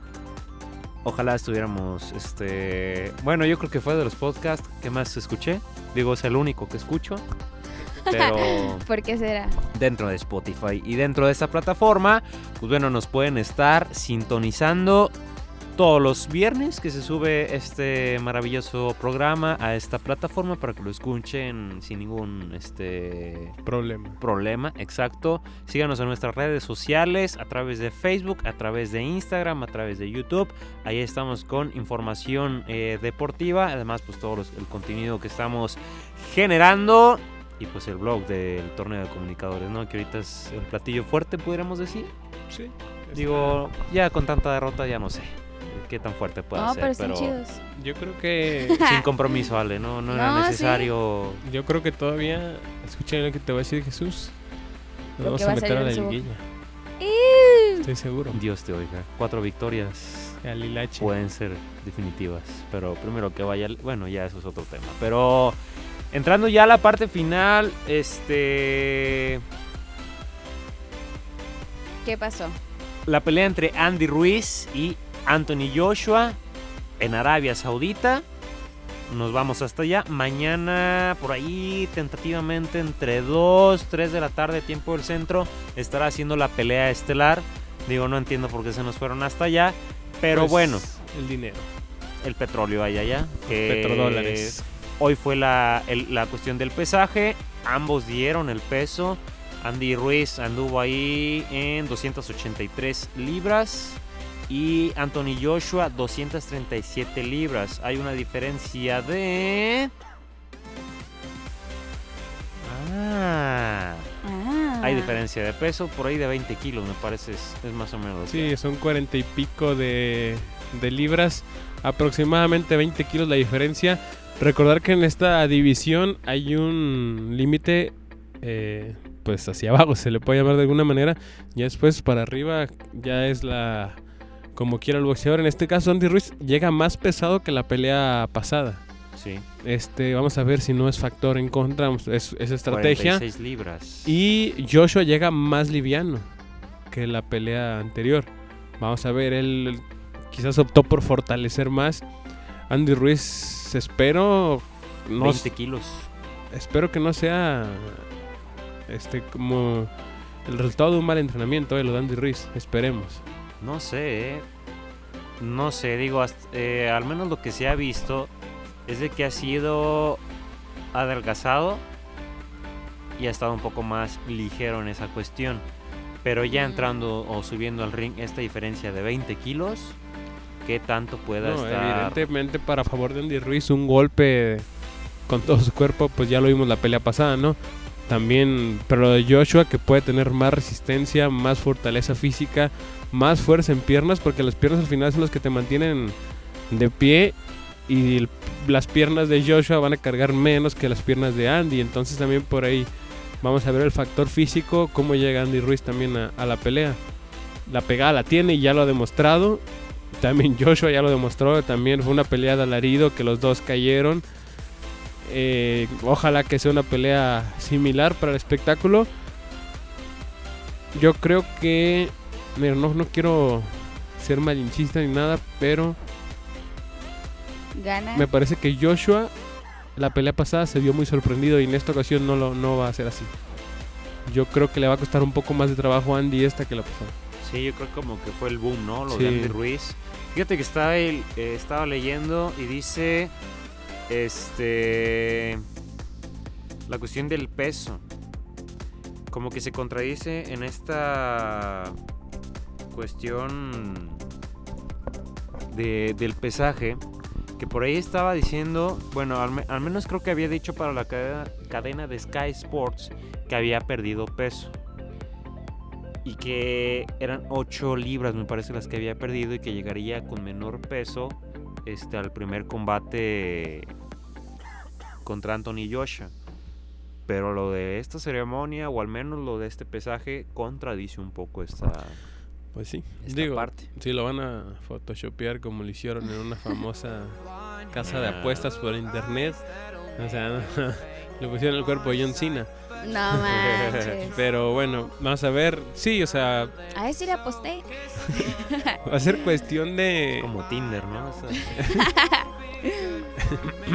Ojalá estuviéramos, este, bueno, yo creo que fue de los podcasts que más escuché. Digo, es el único que escucho. Pero ¿Por qué será? dentro de Spotify y dentro de esta plataforma, pues bueno, nos pueden estar sintonizando todos los viernes que se sube este maravilloso programa a esta plataforma para que lo escuchen sin ningún este Problema. problema, exacto. Síganos en nuestras redes sociales, a través de Facebook, a través de Instagram, a través de YouTube. Ahí estamos con información eh, deportiva, además pues todo los- el contenido que estamos generando y pues el blog del torneo de comunicadores, ¿no? Que ahorita es el platillo fuerte, podríamos decir. Sí. Digo, ya con tanta derrota ya no sé qué tan fuerte puede No, ser, pero están pero chidos. Yo creo que sin compromiso, Ale, no, no era sí. necesario. yo creo que todavía escuchen lo que te va a decir Jesús. Nos Lo vamos a meter a la liguilla. Estoy seguro. Dios te oiga. Cuatro victorias pueden ser definitivas. Pero primero que vaya. Bueno, ya eso es otro tema. Pero entrando ya a la parte final, este. ¿Qué pasó? La pelea entre Andy Ruiz y Anthony Joshua en Arabia Saudita. Nos vamos hasta allá. Mañana, por ahí, tentativamente entre 2, 3 de la tarde, tiempo del centro, estará haciendo la pelea estelar. Digo, no entiendo por qué se nos fueron hasta allá. Pero Pues, bueno, El dinero. el petróleo allá. que Petrodólares. Hoy fue la, el- la cuestión del pesaje. Ambos dieron el peso. Andy Ruiz anduvo ahí en 283 libras. Y Anthony Joshua 237 libras. Hay una diferencia de... Ah, Ah. hay diferencia de peso. Por ahí de 20 kilos me parece. Es, es más o menos. Sí, son cuarenta y pico de, de libras, aproximadamente 20 kilos la diferencia. Recordar que en esta división hay un límite, eh, pues hacia abajo se le puede llamar de alguna manera, ya después para arriba ya es la, como quiera el boxeador. En este caso Andy Ruiz llega más pesado que la pelea pasada. Sí. Este, vamos a ver si no es factor en contra, es, es estrategia. 46 libras. Y Joshua llega más liviano que la pelea anterior. Vamos a ver, él quizás optó por fortalecer más. Andy Ruiz, espero, no, 20 kilos. espero que no sea este como el resultado de un mal entrenamiento, eh, lo de Andy Ruiz. Esperemos. No sé, eh. No sé, digo, hasta- eh, al menos lo que se ha visto es de que ha sido adelgazado y ha estado un poco más ligero en esa cuestión. Pero ya entrando o subiendo al ring, esta diferencia de 20 kilos, ¿qué tanto pueda No, estar? evidentemente para favor de Andy Ruiz un golpe con todo su cuerpo, pues ya lo vimos la pelea pasada, ¿no? También, pero lo de Joshua que puede tener más resistencia, más fortaleza física, más fuerza en piernas, porque las piernas al final son las que te mantienen de pie y las piernas de Joshua van a cargar menos que las piernas de Andy, entonces también por ahí vamos a ver el factor físico, cómo llega Andy Ruiz también a, a la pelea. La pegada la tiene y ya lo ha demostrado, También Joshua ya lo demostró, también fue una pelea de alarido que los dos cayeron. Eh, ojalá que sea una pelea similar para el espectáculo. Yo creo que, mira, no, no quiero ser malinchista ni nada, pero Gana. me parece que Joshua la pelea pasada se vio muy sorprendido y en esta ocasión no, lo, no va a ser así. Yo creo que le va a costar un poco más de trabajo a Andy esta que la pasada. Sí, yo creo como que fue el boom, ¿no? Lo Sí. de Andy Ruiz. Fíjate que estaba, el- eh, estaba leyendo y dice, este, la cuestión del peso. Como que se contradice en esta cuestión de- del pesaje. Que por ahí estaba diciendo, bueno, al menos creo que había dicho para la cadena, cadena de Sky Sports que había perdido peso y que eran 8 libras, me parece, las que había perdido y que llegaría con menor peso este, al primer combate contra Anthony Joshua. Pero lo de esta ceremonia, o al menos lo de este pesaje, contradice un poco esta, Pues sí, esta digo, parte. si lo van a photoshopear como lo hicieron en una famosa casa de apuestas por internet, o sea, le pusieron el cuerpo de John Cena. No manches. Pero bueno, vamos a ver, sí, o sea, A ver si le aposté. va a ser cuestión de... Como Tinder, ¿no? O sea,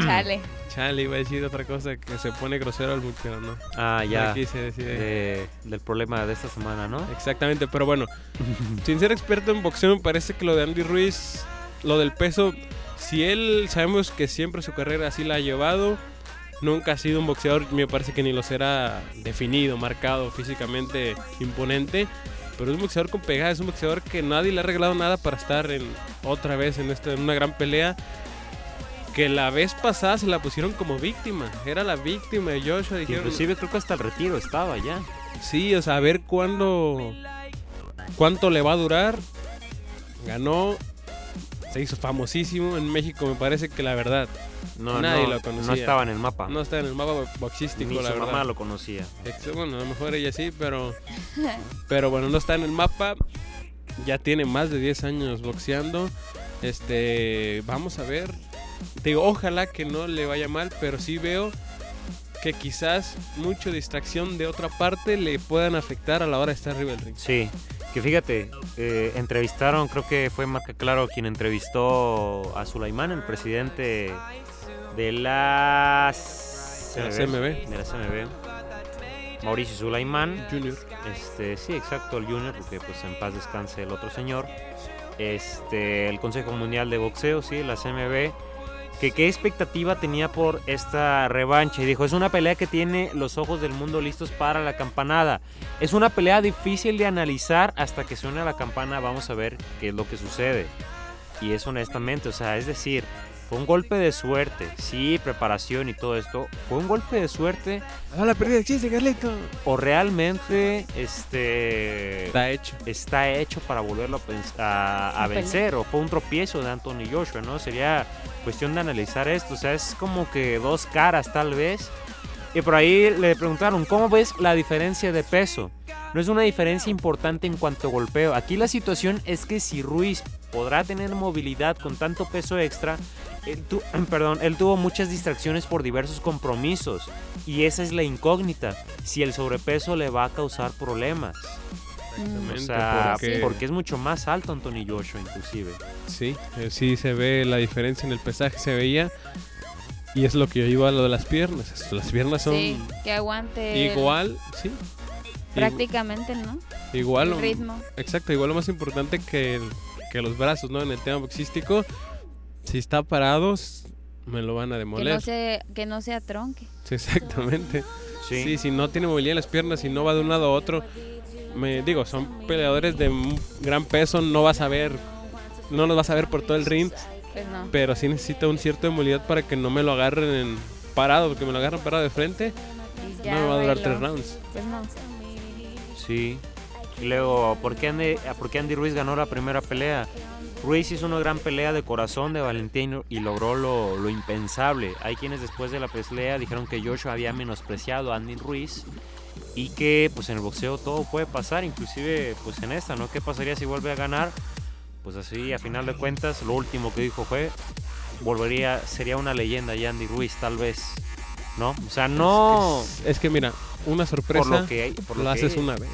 Chale. Chale, iba a decir otra cosa que se pone grosero al pero no. ah, ya. quise decir. de- del problema de esta semana, ¿no? Exactamente, pero bueno, sin ser experto en boxeo, me parece que lo de Andy Ruiz, lo del peso, si él sabemos que siempre su carrera así la ha llevado, nunca ha sido un boxeador, me parece que ni lo será definido, marcado, físicamente imponente, pero es un boxeador con pegada, es un boxeador que nadie le ha regalado nada para estar en otra vez en, esta, en una gran pelea. Que la vez pasada se la pusieron como víctima. Era la víctima de Joshua. Dijeron, Inclusive creo que hasta el retiro estaba ya. Sí, o sea, a ver cuándo. cuánto le va a durar. Ganó. Se hizo famosísimo en México, me parece que la verdad. No, Nadie no, lo conocía. no estaba en el mapa. No está en el mapa boxístico, Ni la su verdad. mamá lo conocía. Bueno, a lo mejor ella sí, pero. Pero bueno, no está en el mapa. Ya tiene más de 10 años boxeando. Este. Vamos a ver. Te digo, ojalá que no le vaya mal, pero sí veo que quizás mucha distracción de otra parte le puedan afectar a la hora de estar arriba del ring. Sí, que fíjate, eh, entrevistaron, creo que fue Marca Claro quien entrevistó a Sulaimán, el presidente de la De la CMB. De la CMB. Mauricio Sulaimán. Junior. Este, sí, exacto, el Junior, porque pues en paz descanse el otro señor. Este, el Consejo Mundial de Boxeo, sí, la CMB. Que qué expectativa tenía por esta revancha. Y dijo, es una pelea que tiene los ojos del mundo listos para la campanada. Es una pelea difícil de analizar hasta que suene la campana. Vamos a ver qué es lo que sucede. Y es honestamente, o sea, es decir, fue un golpe de suerte. Sí, preparación y todo esto. Fue un golpe de suerte. ¡Ah, la pérdida de chiste, Carlito! O realmente, este Está hecho. está hecho para volverlo a, a- a vencer o fue un tropiezo de Anthony Joshua, ¿no? Sería cuestión de analizar esto, o sea, es como que dos caras tal vez. Y por ahí le preguntaron, ¿cómo ves la diferencia de peso? No es una diferencia importante en cuanto a golpeo. Aquí la situación es que si Ruiz podrá tener movilidad con tanto peso extra, él, tu- perdón, él tuvo muchas distracciones por diversos compromisos. Y esa es la incógnita, si el sobrepeso le va a causar problemas. O sea, porque- porque... es mucho más alto Anthony Joshua inclusive. Sí, eh, sí se ve la diferencia en el pesaje, se veía. Y es lo que yo iba a lo de las piernas. Las piernas son Sí, que aguante. el- igual, sí. Prácticamente, ¿no? Igual. El ritmo. Exacto, igual lo más importante que, el- que los brazos, ¿no? En el tema boxístico, si está parados, me lo van a Que demoler. no, se, que no se atronque. Sí, exactamente. Sí. Sí, si no tiene movilidad en las piernas, si no va de un lado a otro, me digo, son peleadores de gran peso, no vas a ver, no los vas a ver por todo el ring, Pues no. pero sí necesita un cierto de movilidad para que no me lo agarren en parado, porque me lo agarran parado de frente, Y ya no me va a durar bailó. tres rounds. Pues no. Sí. Y luego, ¿por qué, Andy, por qué Andy Ruiz ganó la primera pelea? Ruiz hizo una gran pelea de corazón de Valentino y logró lo, lo impensable. Hay quienes después de la pelea dijeron que Joshua había menospreciado a Andy Ruiz y que pues en el boxeo todo puede pasar, inclusive pues en esta, ¿no? ¿Qué pasaría si vuelve a ganar? pues así, a final de cuentas, lo último que dijo fue, volvería, sería una leyenda ya Andy Ruiz, tal vez, ¿no? O sea, no Es, es que mira, una por sorpresa lo que hay, por lo, lo que haces hay. una vez.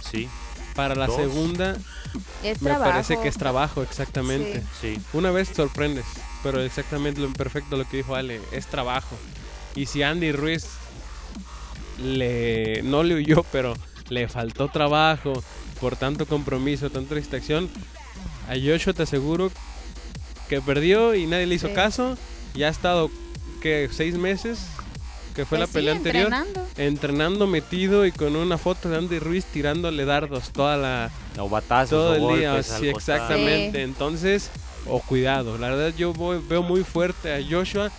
Sí, Para la Dos. segunda Es me trabajo. parece que es trabajo, exactamente. Sí. sí. Una vez sorprendes, pero exactamente lo perfecto lo que dijo Ale, es trabajo. Y si Andy Ruiz le no le huyó, pero le faltó trabajo por tanto compromiso, tanta distracción, a Joshua te aseguro que perdió y nadie le hizo Sí. caso. Ya ha estado que seis meses que fue Pues la sí, pelea anterior entrenando. entrenando metido y con una foto de Andy Ruiz tirándole dardos toda la O batazos, todo o el día, golpes sí, exactamente. Sí. Entonces, o cuidado. La verdad, yo voy- veo muy fuerte a Joshua.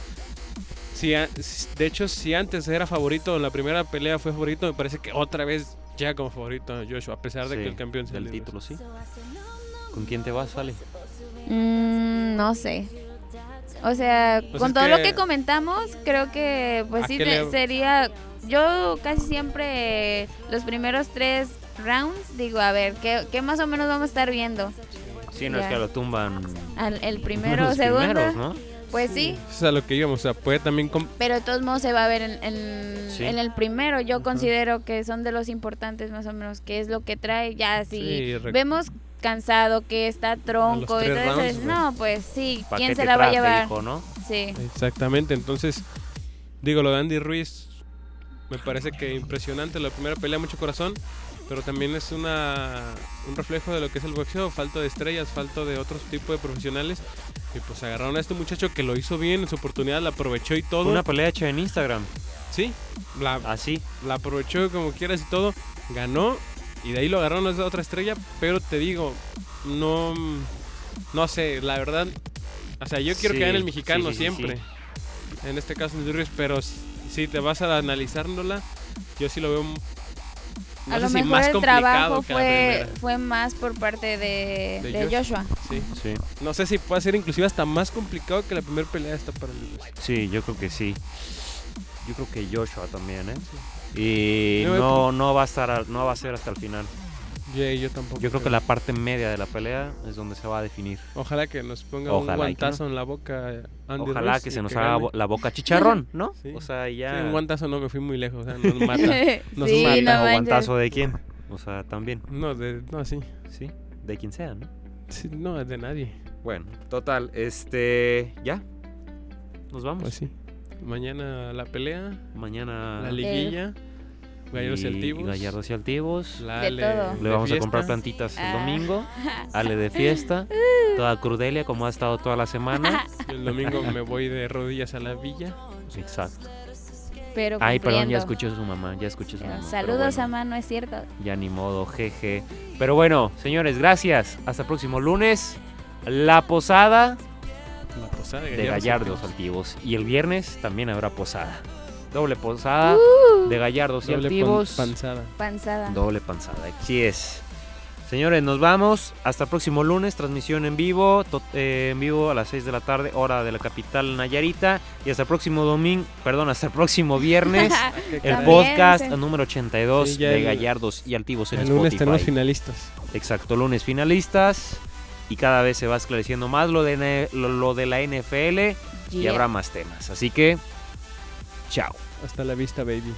Si de hecho, si antes era favorito, la primera pelea fue favorito, me parece que otra vez llega como favorito a Joshua, a pesar de Sí, que el campeón sea Ruiz. título, sí. ¿Con quién te vas, Ale? Mm, no sé. O sea, Pues con todo lo que- comentamos, creo que pues ¿A sí le- sería. Yo casi siempre los primeros tres rounds digo, a ver, ¿qué, qué más o menos vamos a estar viendo? Sí, no es que lo tumban Al- el primero, los segundo. primeros, ¿no? Pues sí, Eso es a lo que íbamos. O sea, puede también. pero de todos modos se va a ver en, en- Sí. en el primero. Yo considero que son de los importantes más o menos, que es lo que trae. Ya si Sí, vemos cansado, que está tronco y eso, rounds, no, pues sí, ¿Pa' ¿quién se la va a llevar? hijo, no? Sí. Exactamente. Entonces, digo, lo de Andy Ruiz me parece que impresionante. La primera pelea, mucho corazón. Pero también es una, un reflejo de lo que es el boxeo. Falta de estrellas, falta de otros tipos de profesionales. Y pues agarraron a este muchacho que lo hizo bien en su oportunidad, la aprovechó y todo. Una pelea hecha en Instagram, Sí, la, así. la aprovechó como quieras y todo. Ganó. Y de ahí lo agarraron a esa otra estrella. Pero te digo, no. No sé, la verdad. O sea, yo quiero Sí, que gane el sí, mexicano sí, sí, siempre. En este caso, Ruiz. Pero si te vas a analizárnosla, yo sí lo veo. No a lo si mejor más el complicado trabajo que la fue, primera. fue más por parte de, De de Joshua. Joshua. Sí. Sí. No sé si puede ser inclusive hasta más complicado que la primera pelea esta para Ruiz. Sí, yo creo que sí. Yo creo que Joshua también, ¿eh? Y no, no va a estar, al- no va a ser hasta el final. Yo, yo tampoco. Yo creo que la parte media de la pelea es donde se va a definir. Ojalá que nos ponga Ojalá un no. guantazo en la boca Andy Ojalá Ruiz que se nos haga la boca chicharrón, ¿no? Sí. O sea, ya. Sí, un guantazo no me fui muy lejos, o sea, nos mata. Nos sí, mata. no ¿O guantazo de quién? O sea, también, No, de, no, sí. sí, de quien sea, ¿no? Sí, No, de nadie. Bueno, total, este, ya. Nos vamos. Pues sí. Mañana la pelea, Mañana la liguilla, Gallardos y y- Altivos. Gallardos y Altivos. De. Le de vamos a comprar plantitas el Ah. domingo. Ale de fiesta. Toda crudelia como ha estado toda la semana. El domingo me voy de rodillas a la villa. Exacto. Pero Ay, perdón, ya escuché a su mamá, ya escuché a su mamá. Saludos bueno, a mano, es cierto. Ya ni modo, jeje. Pero bueno, señores, gracias. Hasta el próximo lunes. La posada La posada de de Gallardos. y Gallardos. Altivos. Y el viernes también habrá posada. Doble posada de Gallardos y Altivos. panzada. Panzada. Doble panzada, así es. Señores, nos vamos. Hasta el próximo lunes, transmisión en vivo, eh, en vivo a las 6 de la tarde, hora de la capital Nayarita. Y hasta el próximo domingo, perdón, hasta el próximo viernes, el podcast número 82 Sí, ya de el- Gallardos y Altivos en El lunes Spotify. tenemos finalistas. Exacto, lunes finalistas. Y cada vez se va esclareciendo más lo de, lo, lo de la NFL y habrá más temas. Así que, chao. Hasta la vista, baby.